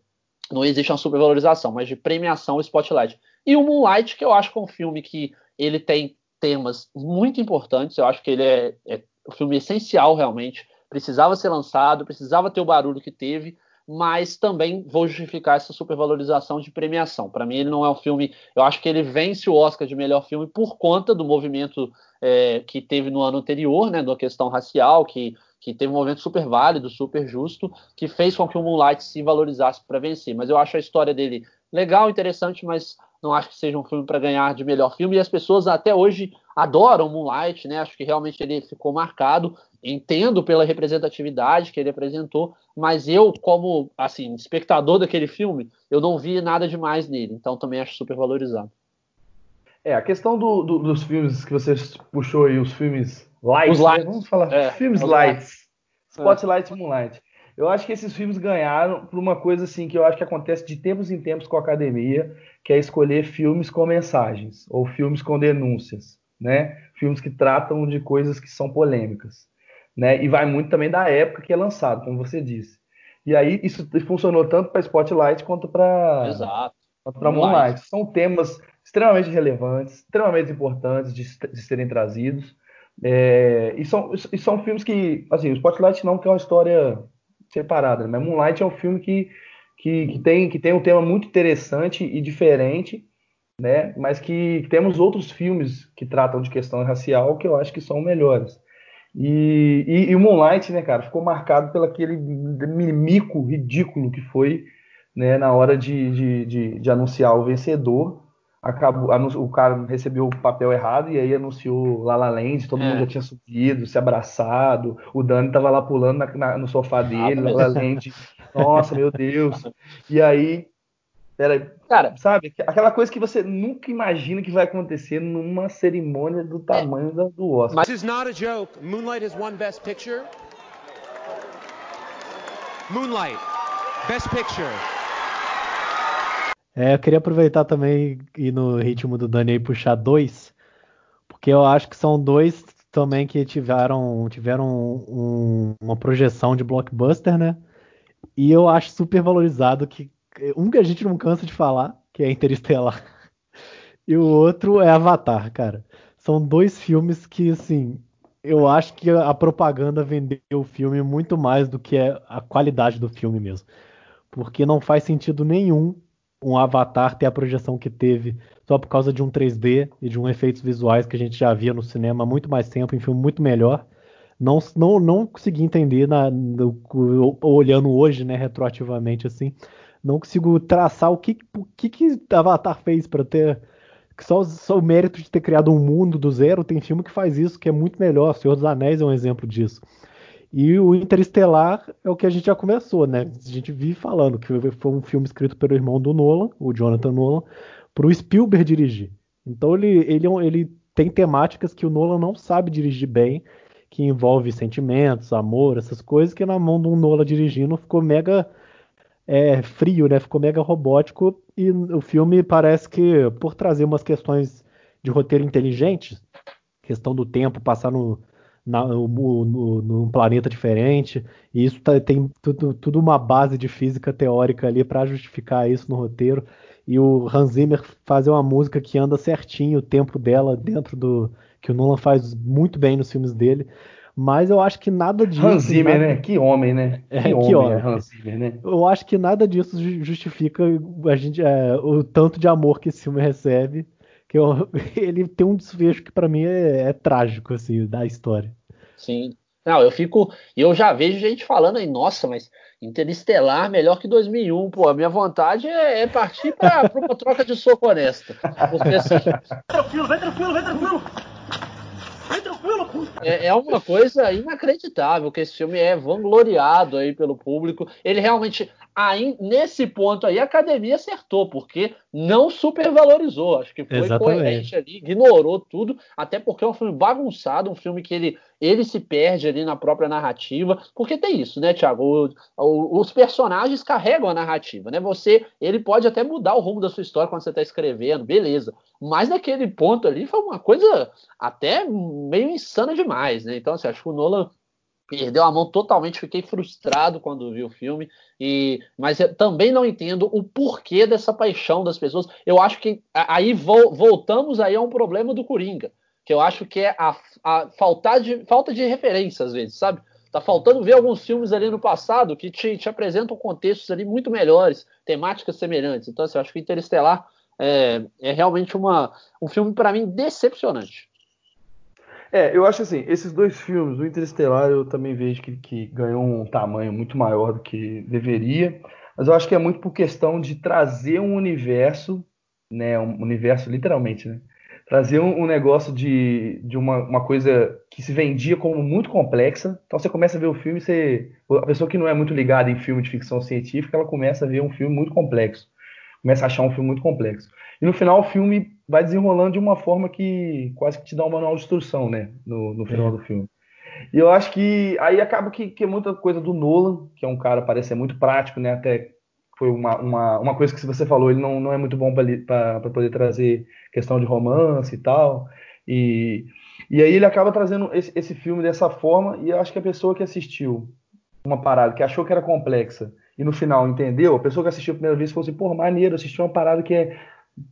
não existe uma supervalorização, mas de premiação o Spotlight. E o Moonlight, que eu acho que é um filme que ele tem temas muito importantes, eu acho que ele é, é um filme essencial realmente precisava ser lançado, precisava ter o barulho que teve, mas também vou justificar essa supervalorização de premiação. Para mim, ele não é um filme. Eu acho que ele vence o Oscar de melhor filme por conta do movimento é, que teve no ano anterior, né, da questão racial, que, que teve um movimento super válido, super justo, que fez com que o Moonlight se valorizasse para vencer. Mas eu acho a história dele legal, interessante, mas não acho que seja um filme para ganhar de melhor filme. E as pessoas até hoje adoram Moonlight, né? Acho que realmente ele ficou marcado entendo pela representatividade que ele apresentou, mas eu, como assim, espectador daquele filme, eu não vi nada demais nele, então também acho super valorizado. É, a questão do, do, dos filmes que você puxou aí, os filmes lights, os lights. Né? vamos falar, é, filmes lights, Spotlight e Moonlight. Eu acho que esses filmes ganharam por uma coisa assim que eu acho que acontece de tempos em tempos com a academia, que é escolher filmes com mensagens ou filmes com denúncias, né? Filmes que tratam de coisas que são polêmicas né? E vai muito também da época que é lançado, como você disse. E aí isso funcionou tanto para Spotlight quanto para para Moonlight. São temas extremamente relevantes, extremamente importantes de, de serem trazidos. É, e, são, e são filmes que, assim, o Spotlight não que é uma história separada, mas Moonlight é um filme que, que, que, tem, que tem um tema muito interessante e diferente, né? Mas que temos outros filmes que tratam de questão racial que eu acho que são melhores. E, e, e, o Moonlight, né, cara, ficou marcado pelo aquele mico ridículo que foi né, na hora de, de, de, de anunciar o vencedor. Acabou, o cara recebeu o papel errado e aí anunciou La La Land, todo é. mundo já tinha subido, se abraçado, o Dani tava lá pulando na, na, no sofá dele, ah, La La Land, nossa, meu Deus. E aí era, cara, sabe? Aquela coisa que você nunca imagina que vai acontecer numa cerimônia do tamanho é, do Oscar. This is not a joke. Moonlight has won Best Picture. Moonlight, Best Picture. É, eu queria aproveitar também e no ritmo do Dani aí puxar dois, porque eu acho que são dois também que tiveram, tiveram um, uma projeção de blockbuster, né? E eu acho super valorizado que um que a gente não cansa de falar, que é Interestelar. E o outro é Avatar, cara. São dois filmes que, assim, eu acho que a propaganda vendeu o filme muito mais do que a qualidade do filme mesmo. Porque não faz sentido nenhum um Avatar ter a projeção que teve só por causa de um 3D e de um efeitos visuais que a gente já via no cinema há muito mais tempo, em filme muito melhor. Não, não, não consegui entender na, no, olhando hoje, né, retroativamente assim, não consigo traçar o que o que, que Avatar fez para ter só, só o mérito de ter criado um mundo do zero. Tem filme que faz isso, que é muito melhor. Senhor dos Anéis é um exemplo disso. E o Interestelar é o que a gente já começou, né? A gente vive falando que foi um filme escrito pelo irmão do Nolan, o Jonathan Nolan, para o Spielberg dirigir. Então ele, ele, é ele tem temáticas que o Nolan não sabe dirigir bem, que envolve sentimentos, amor, essas coisas, que na mão de um Nolan dirigindo ficou mega é, frio, né? Ficou mega robótico e o filme parece que, por trazer umas questões de roteiro inteligente, questão do tempo passar no, na, no, no, num planeta diferente, e isso tá, tem tudo, tudo, uma base de física teórica ali para justificar isso no roteiro. E o Hans Zimmer fazer uma música que anda certinho o tempo dela dentro do que o Nolan faz muito bem nos filmes dele. Mas eu acho que nada disso. Hans Zimmer, nada... né? Que homem, né? É, que, homem, homem. É Hans Zimmer, né? Eu acho que nada disso justifica a gente, é, o tanto de amor que esse filme recebe que eu, ele tem um desfecho que para mim é, é, trágico, assim, da história. Sim. Não, eu fico. Eu já vejo gente falando aí, nossa, mas Interestelar melhor que 2001. Pô, a minha vontade é, é partir para uma troca de soco honesta. Porque assim. Vem tranquilo, vem tranquilo! Vem tranquilo! É, é uma coisa inacreditável que esse filme é vangloriado aí pelo público. Ele realmente aí, nesse ponto aí, a academia acertou, porque não supervalorizou. Acho que foi Exatamente. coerente ali, ignorou tudo, até porque é um filme bagunçado, um filme que ele, ele se perde ali na própria narrativa. Porque tem isso, né, Thiago? O, o, os personagens carregam a narrativa, né? Você, ele pode até mudar o rumo da sua história quando você está escrevendo, beleza. Mas naquele ponto ali foi uma coisa até meio insana demais, né? Então, assim, acho que o Nolan perdeu a mão totalmente, fiquei frustrado quando vi o filme, e mas também não entendo o porquê dessa paixão das pessoas. Eu acho que aí voltamos aí a um problema do Coringa, que eu acho que é a, a falta, de, falta de referência às vezes, sabe? Tá faltando ver alguns filmes ali no passado que te, te apresentam contextos ali muito melhores, temáticas semelhantes. Então, assim, eu acho que Interestelar é, é realmente uma, um filme, para mim, decepcionante. É, eu acho assim, esses dois filmes, o Interestelar, eu também vejo que, que ganhou um tamanho muito maior do que deveria, mas eu acho que é muito por questão de trazer um universo, né, um universo literalmente, né, trazer um, um negócio de, de uma, uma coisa que se vendia como muito complexa, então você começa a ver o filme, você, a pessoa que não é muito ligada em filme de ficção científica, ela começa a ver um filme muito complexo, começa a achar um filme muito complexo. E no final o filme vai desenrolando de uma forma que quase que te dá um manual de instrução, né? No, no final é. do filme. E eu acho que aí acaba que, que é muita coisa do Nolan, que é um cara, parece ser muito prático, né? Até foi uma, uma, uma coisa que você falou, ele não, não é muito bom para poder trazer questão de romance e tal. E, e aí ele acaba trazendo esse, esse filme dessa forma, e eu acho que a pessoa que assistiu uma parada que achou que era complexa e no final entendeu, a pessoa que assistiu a primeira vez falou assim, pô, maneiro, assistiu uma parada que é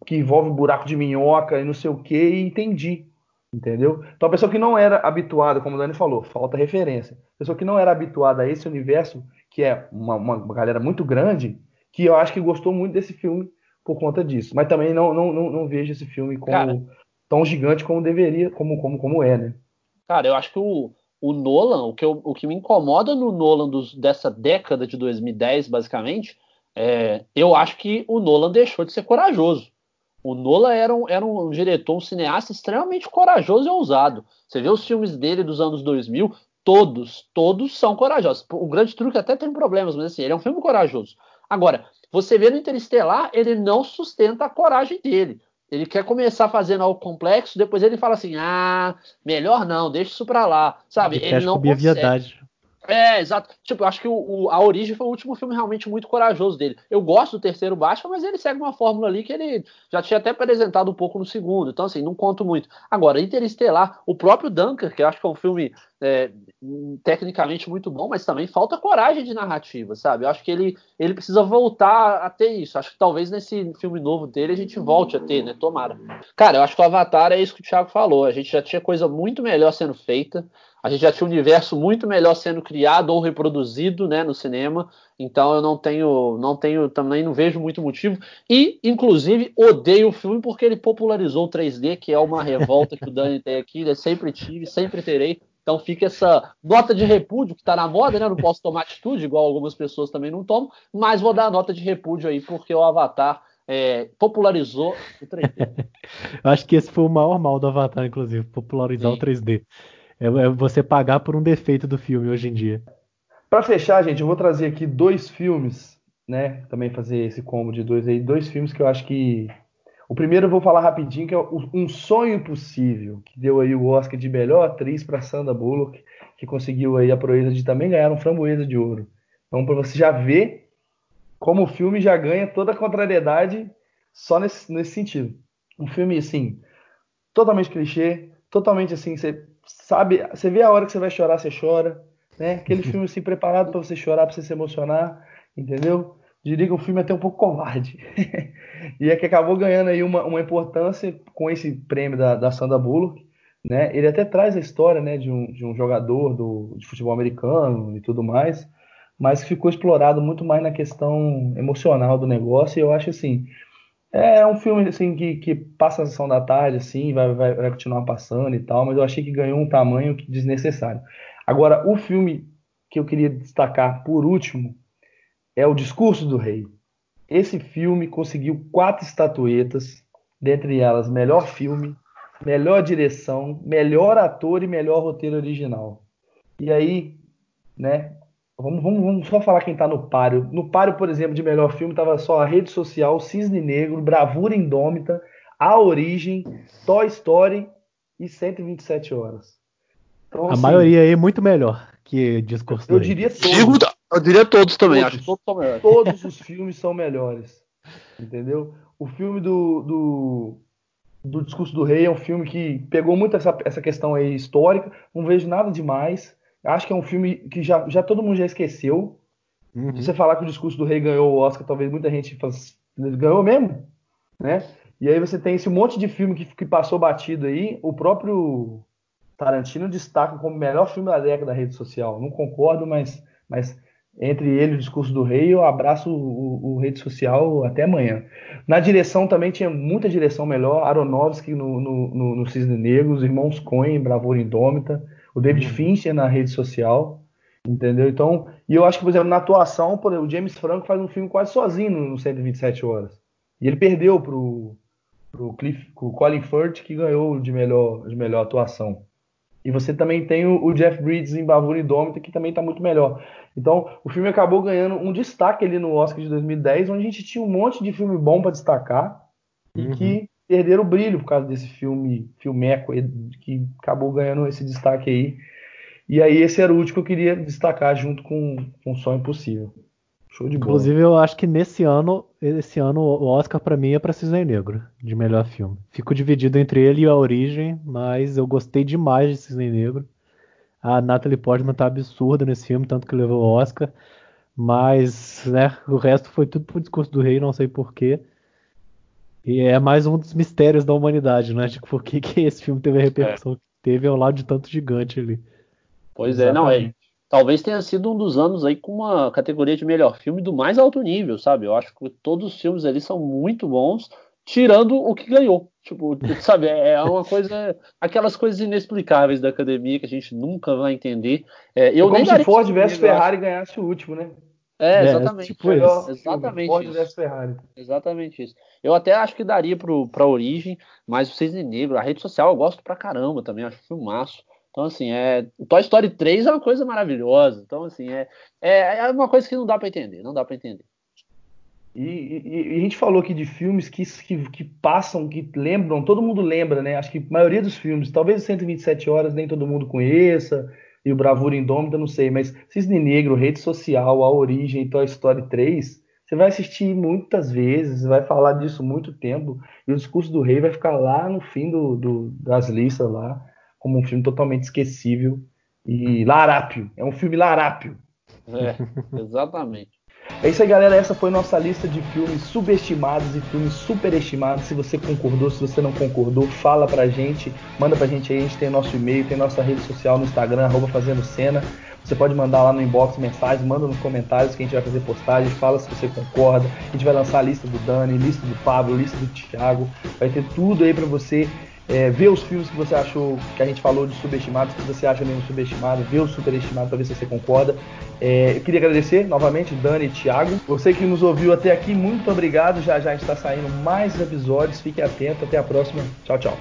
que envolve buraco de minhoca e não sei o que, e entendi. Entendeu? Então a pessoa que não era habituada, como o Dani falou, falta referência. A pessoa que não era habituada a esse universo, que é uma, uma galera muito grande, que eu acho que gostou muito desse filme por conta disso. Mas também não, não, não, não vejo esse filme como cara, tão gigante como deveria, como, como, como é, né? Cara, eu acho que o, o Nolan, o que, eu, o que me incomoda no Nolan dos, dessa década de 2010, basicamente, é, eu acho que o Nolan deixou de ser corajoso. O Nola era um, era um diretor, um cineasta extremamente corajoso e ousado. Você vê os filmes dele dos anos 2000, todos, todos são corajosos. O Grande Truque até tem problemas, mas assim, ele é um filme corajoso. Agora, você vê no Interestelar, ele não sustenta a coragem dele. Ele quer começar fazendo algo complexo, depois ele fala assim: ah, melhor não, deixa isso pra lá. Sabe? Ele, ele não consegue. É, exato. Tipo, eu acho que o, o, A Origem foi o último filme realmente muito corajoso dele. Eu gosto do terceiro Batman, mas ele segue uma fórmula ali que ele já tinha até apresentado um pouco no segundo. Então, assim, não conto muito. Agora, Interestelar, o próprio Dunker, que eu acho que é um filme é, tecnicamente muito bom, mas também falta coragem de narrativa, sabe? Eu acho que ele, ele precisa voltar a ter isso. Acho que talvez nesse filme novo dele a gente volte a ter, né? Tomara. Cara, eu acho que o Avatar é isso que o Thiago falou. A gente já tinha coisa muito melhor sendo feita a gente já tinha um universo muito melhor sendo criado ou reproduzido né, no cinema, então eu não tenho, não tenho, também não vejo muito motivo. E, inclusive, odeio o filme porque ele popularizou o 3D, que é uma revolta que o Dani tem aqui, eu sempre tive, sempre terei. Então fica essa nota de repúdio que está na moda, né? Não posso tomar atitude, igual algumas pessoas também não tomam, mas vou dar a nota de repúdio aí, porque o Avatar é, popularizou o 3D. Eu acho que esse foi o maior mal do Avatar, inclusive, popularizar Sim. o 3D. É, é você pagar por um defeito do filme hoje em dia. Para fechar, gente, eu vou trazer aqui dois filmes, né? Também fazer esse combo de dois aí, dois filmes que eu acho que o primeiro eu vou falar rapidinho, que é Um Sonho Impossível, que deu aí o Oscar de melhor atriz para Sandra Bullock, que conseguiu aí a proeza de também ganhar um framboesa de ouro. Então, para você já ver como o filme já ganha toda a contrariedade só nesse, nesse sentido. Um filme, assim, totalmente clichê, totalmente assim, você sabe, você vê a hora que você vai chorar, você chora, né? Aquele filme assim preparado para você chorar, para você se emocionar, entendeu? Diria que o filme é até um pouco covarde. e é que acabou ganhando aí uma, uma importância com esse prêmio da, da Sandra Bullock, né? Ele até traz a história, né, de um, de um jogador do, de futebol americano e tudo mais, mas ficou explorado muito mais na questão emocional do negócio. E eu acho assim, É, é um filme assim que, que passa a sessão da tarde, assim, vai, vai, vai continuar passando e tal, mas eu achei que ganhou um tamanho desnecessário. Agora, o filme que eu queria destacar por último é O Discurso do Rei. Esse filme conseguiu quatro estatuetas, dentre elas melhor filme, melhor direção, melhor ator e melhor roteiro original. E aí, né, Vamos, vamos, vamos, só falar quem tá no páreo. No páreo, por exemplo, de melhor filme, tava só a Rede Social, Cisne Negro, Bravura Indômita, A Origem, Toy Story e 127 Horas. Então, a assim, maioria aí é muito melhor que Discurso Eu diria todos. Eu diria todos também, todos, acho todos são melhores. Todos os filmes são melhores. Entendeu? O filme do, do, do Discurso do Rei é um filme que pegou muito essa, essa questão aí histórica. Não vejo nada demais. Acho que é um filme que já, já todo mundo já esqueceu. Uhum. Se você falar que o discurso do rei ganhou o Oscar, talvez muita gente fale, ganhou mesmo, né? E aí você tem esse monte de filme que, que passou batido aí. O próprio Tarantino destaca como o melhor filme da década da rede social. Não concordo, mas, mas entre ele e o discurso do rei, eu abraço o, o, o, rede social até amanhã. Na direção também tinha muita direção melhor. Aronofsky no, no, no, no Cisne Negro, os irmãos Coen, Bravura Indômita o David uhum. Fincher na rede social, entendeu? Então, e eu acho que, por exemplo, na atuação, por exemplo, o James Franco faz um filme quase sozinho no 127 horas. E ele perdeu pro, pro, Cliff, pro Colin Firth, que ganhou de melhor, de melhor atuação. E você também tem o, o Jeff Bridges em Bravura Indômita, que também está muito melhor. Então, o filme acabou ganhando um destaque ali no Oscar de 2010, onde a gente tinha um monte de filme bom para destacar uhum. e que perderam o brilho por causa desse filme, filmeco que acabou ganhando esse destaque aí. E aí esse era o último que eu queria destacar junto com, com Sonho Impossível. Show de bola. Inclusive eu acho que nesse ano, esse ano o Oscar para mim é para Cisne Negro, de melhor filme. Fico dividido entre ele e A Origem, mas eu gostei demais de Cisne Negro. A Natalie Portman tá absurda nesse filme, tanto que levou o Oscar. Mas, né, o resto foi tudo pro discurso do rei, não sei porquê. E é mais um dos mistérios da humanidade, né? Tipo, por que, que esse filme teve a repercussão é. que teve ao lado de tanto gigante ali. Pois Exatamente. é, não, é. Talvez tenha sido um dos anos aí com uma categoria de melhor filme do mais alto nível, sabe? Eu acho que todos os filmes ali são muito bons, tirando o que ganhou. Tipo, sabe, é, é uma coisa. Aquelas coisas inexplicáveis da academia que a gente nunca vai entender. É, eu é como se Ford vs Ferrari ganhasse o último, né? É, é, exatamente. Tipo isso. Exatamente isso. Ferrari. Exatamente isso. Eu até acho que daria pro, pra origem, mas o Cisne Negro, a rede social eu gosto pra caramba também, acho filmaço. Então, assim, é. O Toy Story 3 é uma coisa maravilhosa. Então, assim, é, é, é uma coisa que não dá para entender, não dá para entender. E, e, e, a gente falou aqui de filmes que, que, que, passam, que lembram, todo mundo lembra, né? Acho que a maioria dos filmes, talvez 127 horas nem todo mundo conheça, e o Bravura Indômita, não sei, mas Cisne Negro, Rede Social, A Origem, Toy Story 3, você vai assistir muitas vezes, vai falar disso muito tempo, e o Discurso do Rei vai ficar lá no fim do, do, das listas lá, como um filme totalmente esquecível e larápio, é um filme larápio. É, exatamente. É isso aí, galera. Essa foi nossa lista de filmes subestimados e filmes superestimados. Se você concordou, se você não concordou, fala pra gente, manda pra gente aí. A gente tem nosso e-mail, tem nossa rede social no Instagram, arroba Fazendo Cena. Você pode mandar lá no inbox mensagem, manda nos comentários que a gente vai fazer postagem, fala se você concorda. A gente vai lançar a lista do Dani, lista do Pablo, lista do Thiago. Vai ter tudo aí para você é, ver os filmes que você achou que a gente falou de subestimados, que você acha mesmo subestimado, ver o superestimado para ver se você concorda. É, eu queria agradecer novamente, Dani e Thiago. Você que nos ouviu até aqui, muito obrigado. Já já está saindo mais episódios. Fique atento. Até a próxima. Tchau, tchau.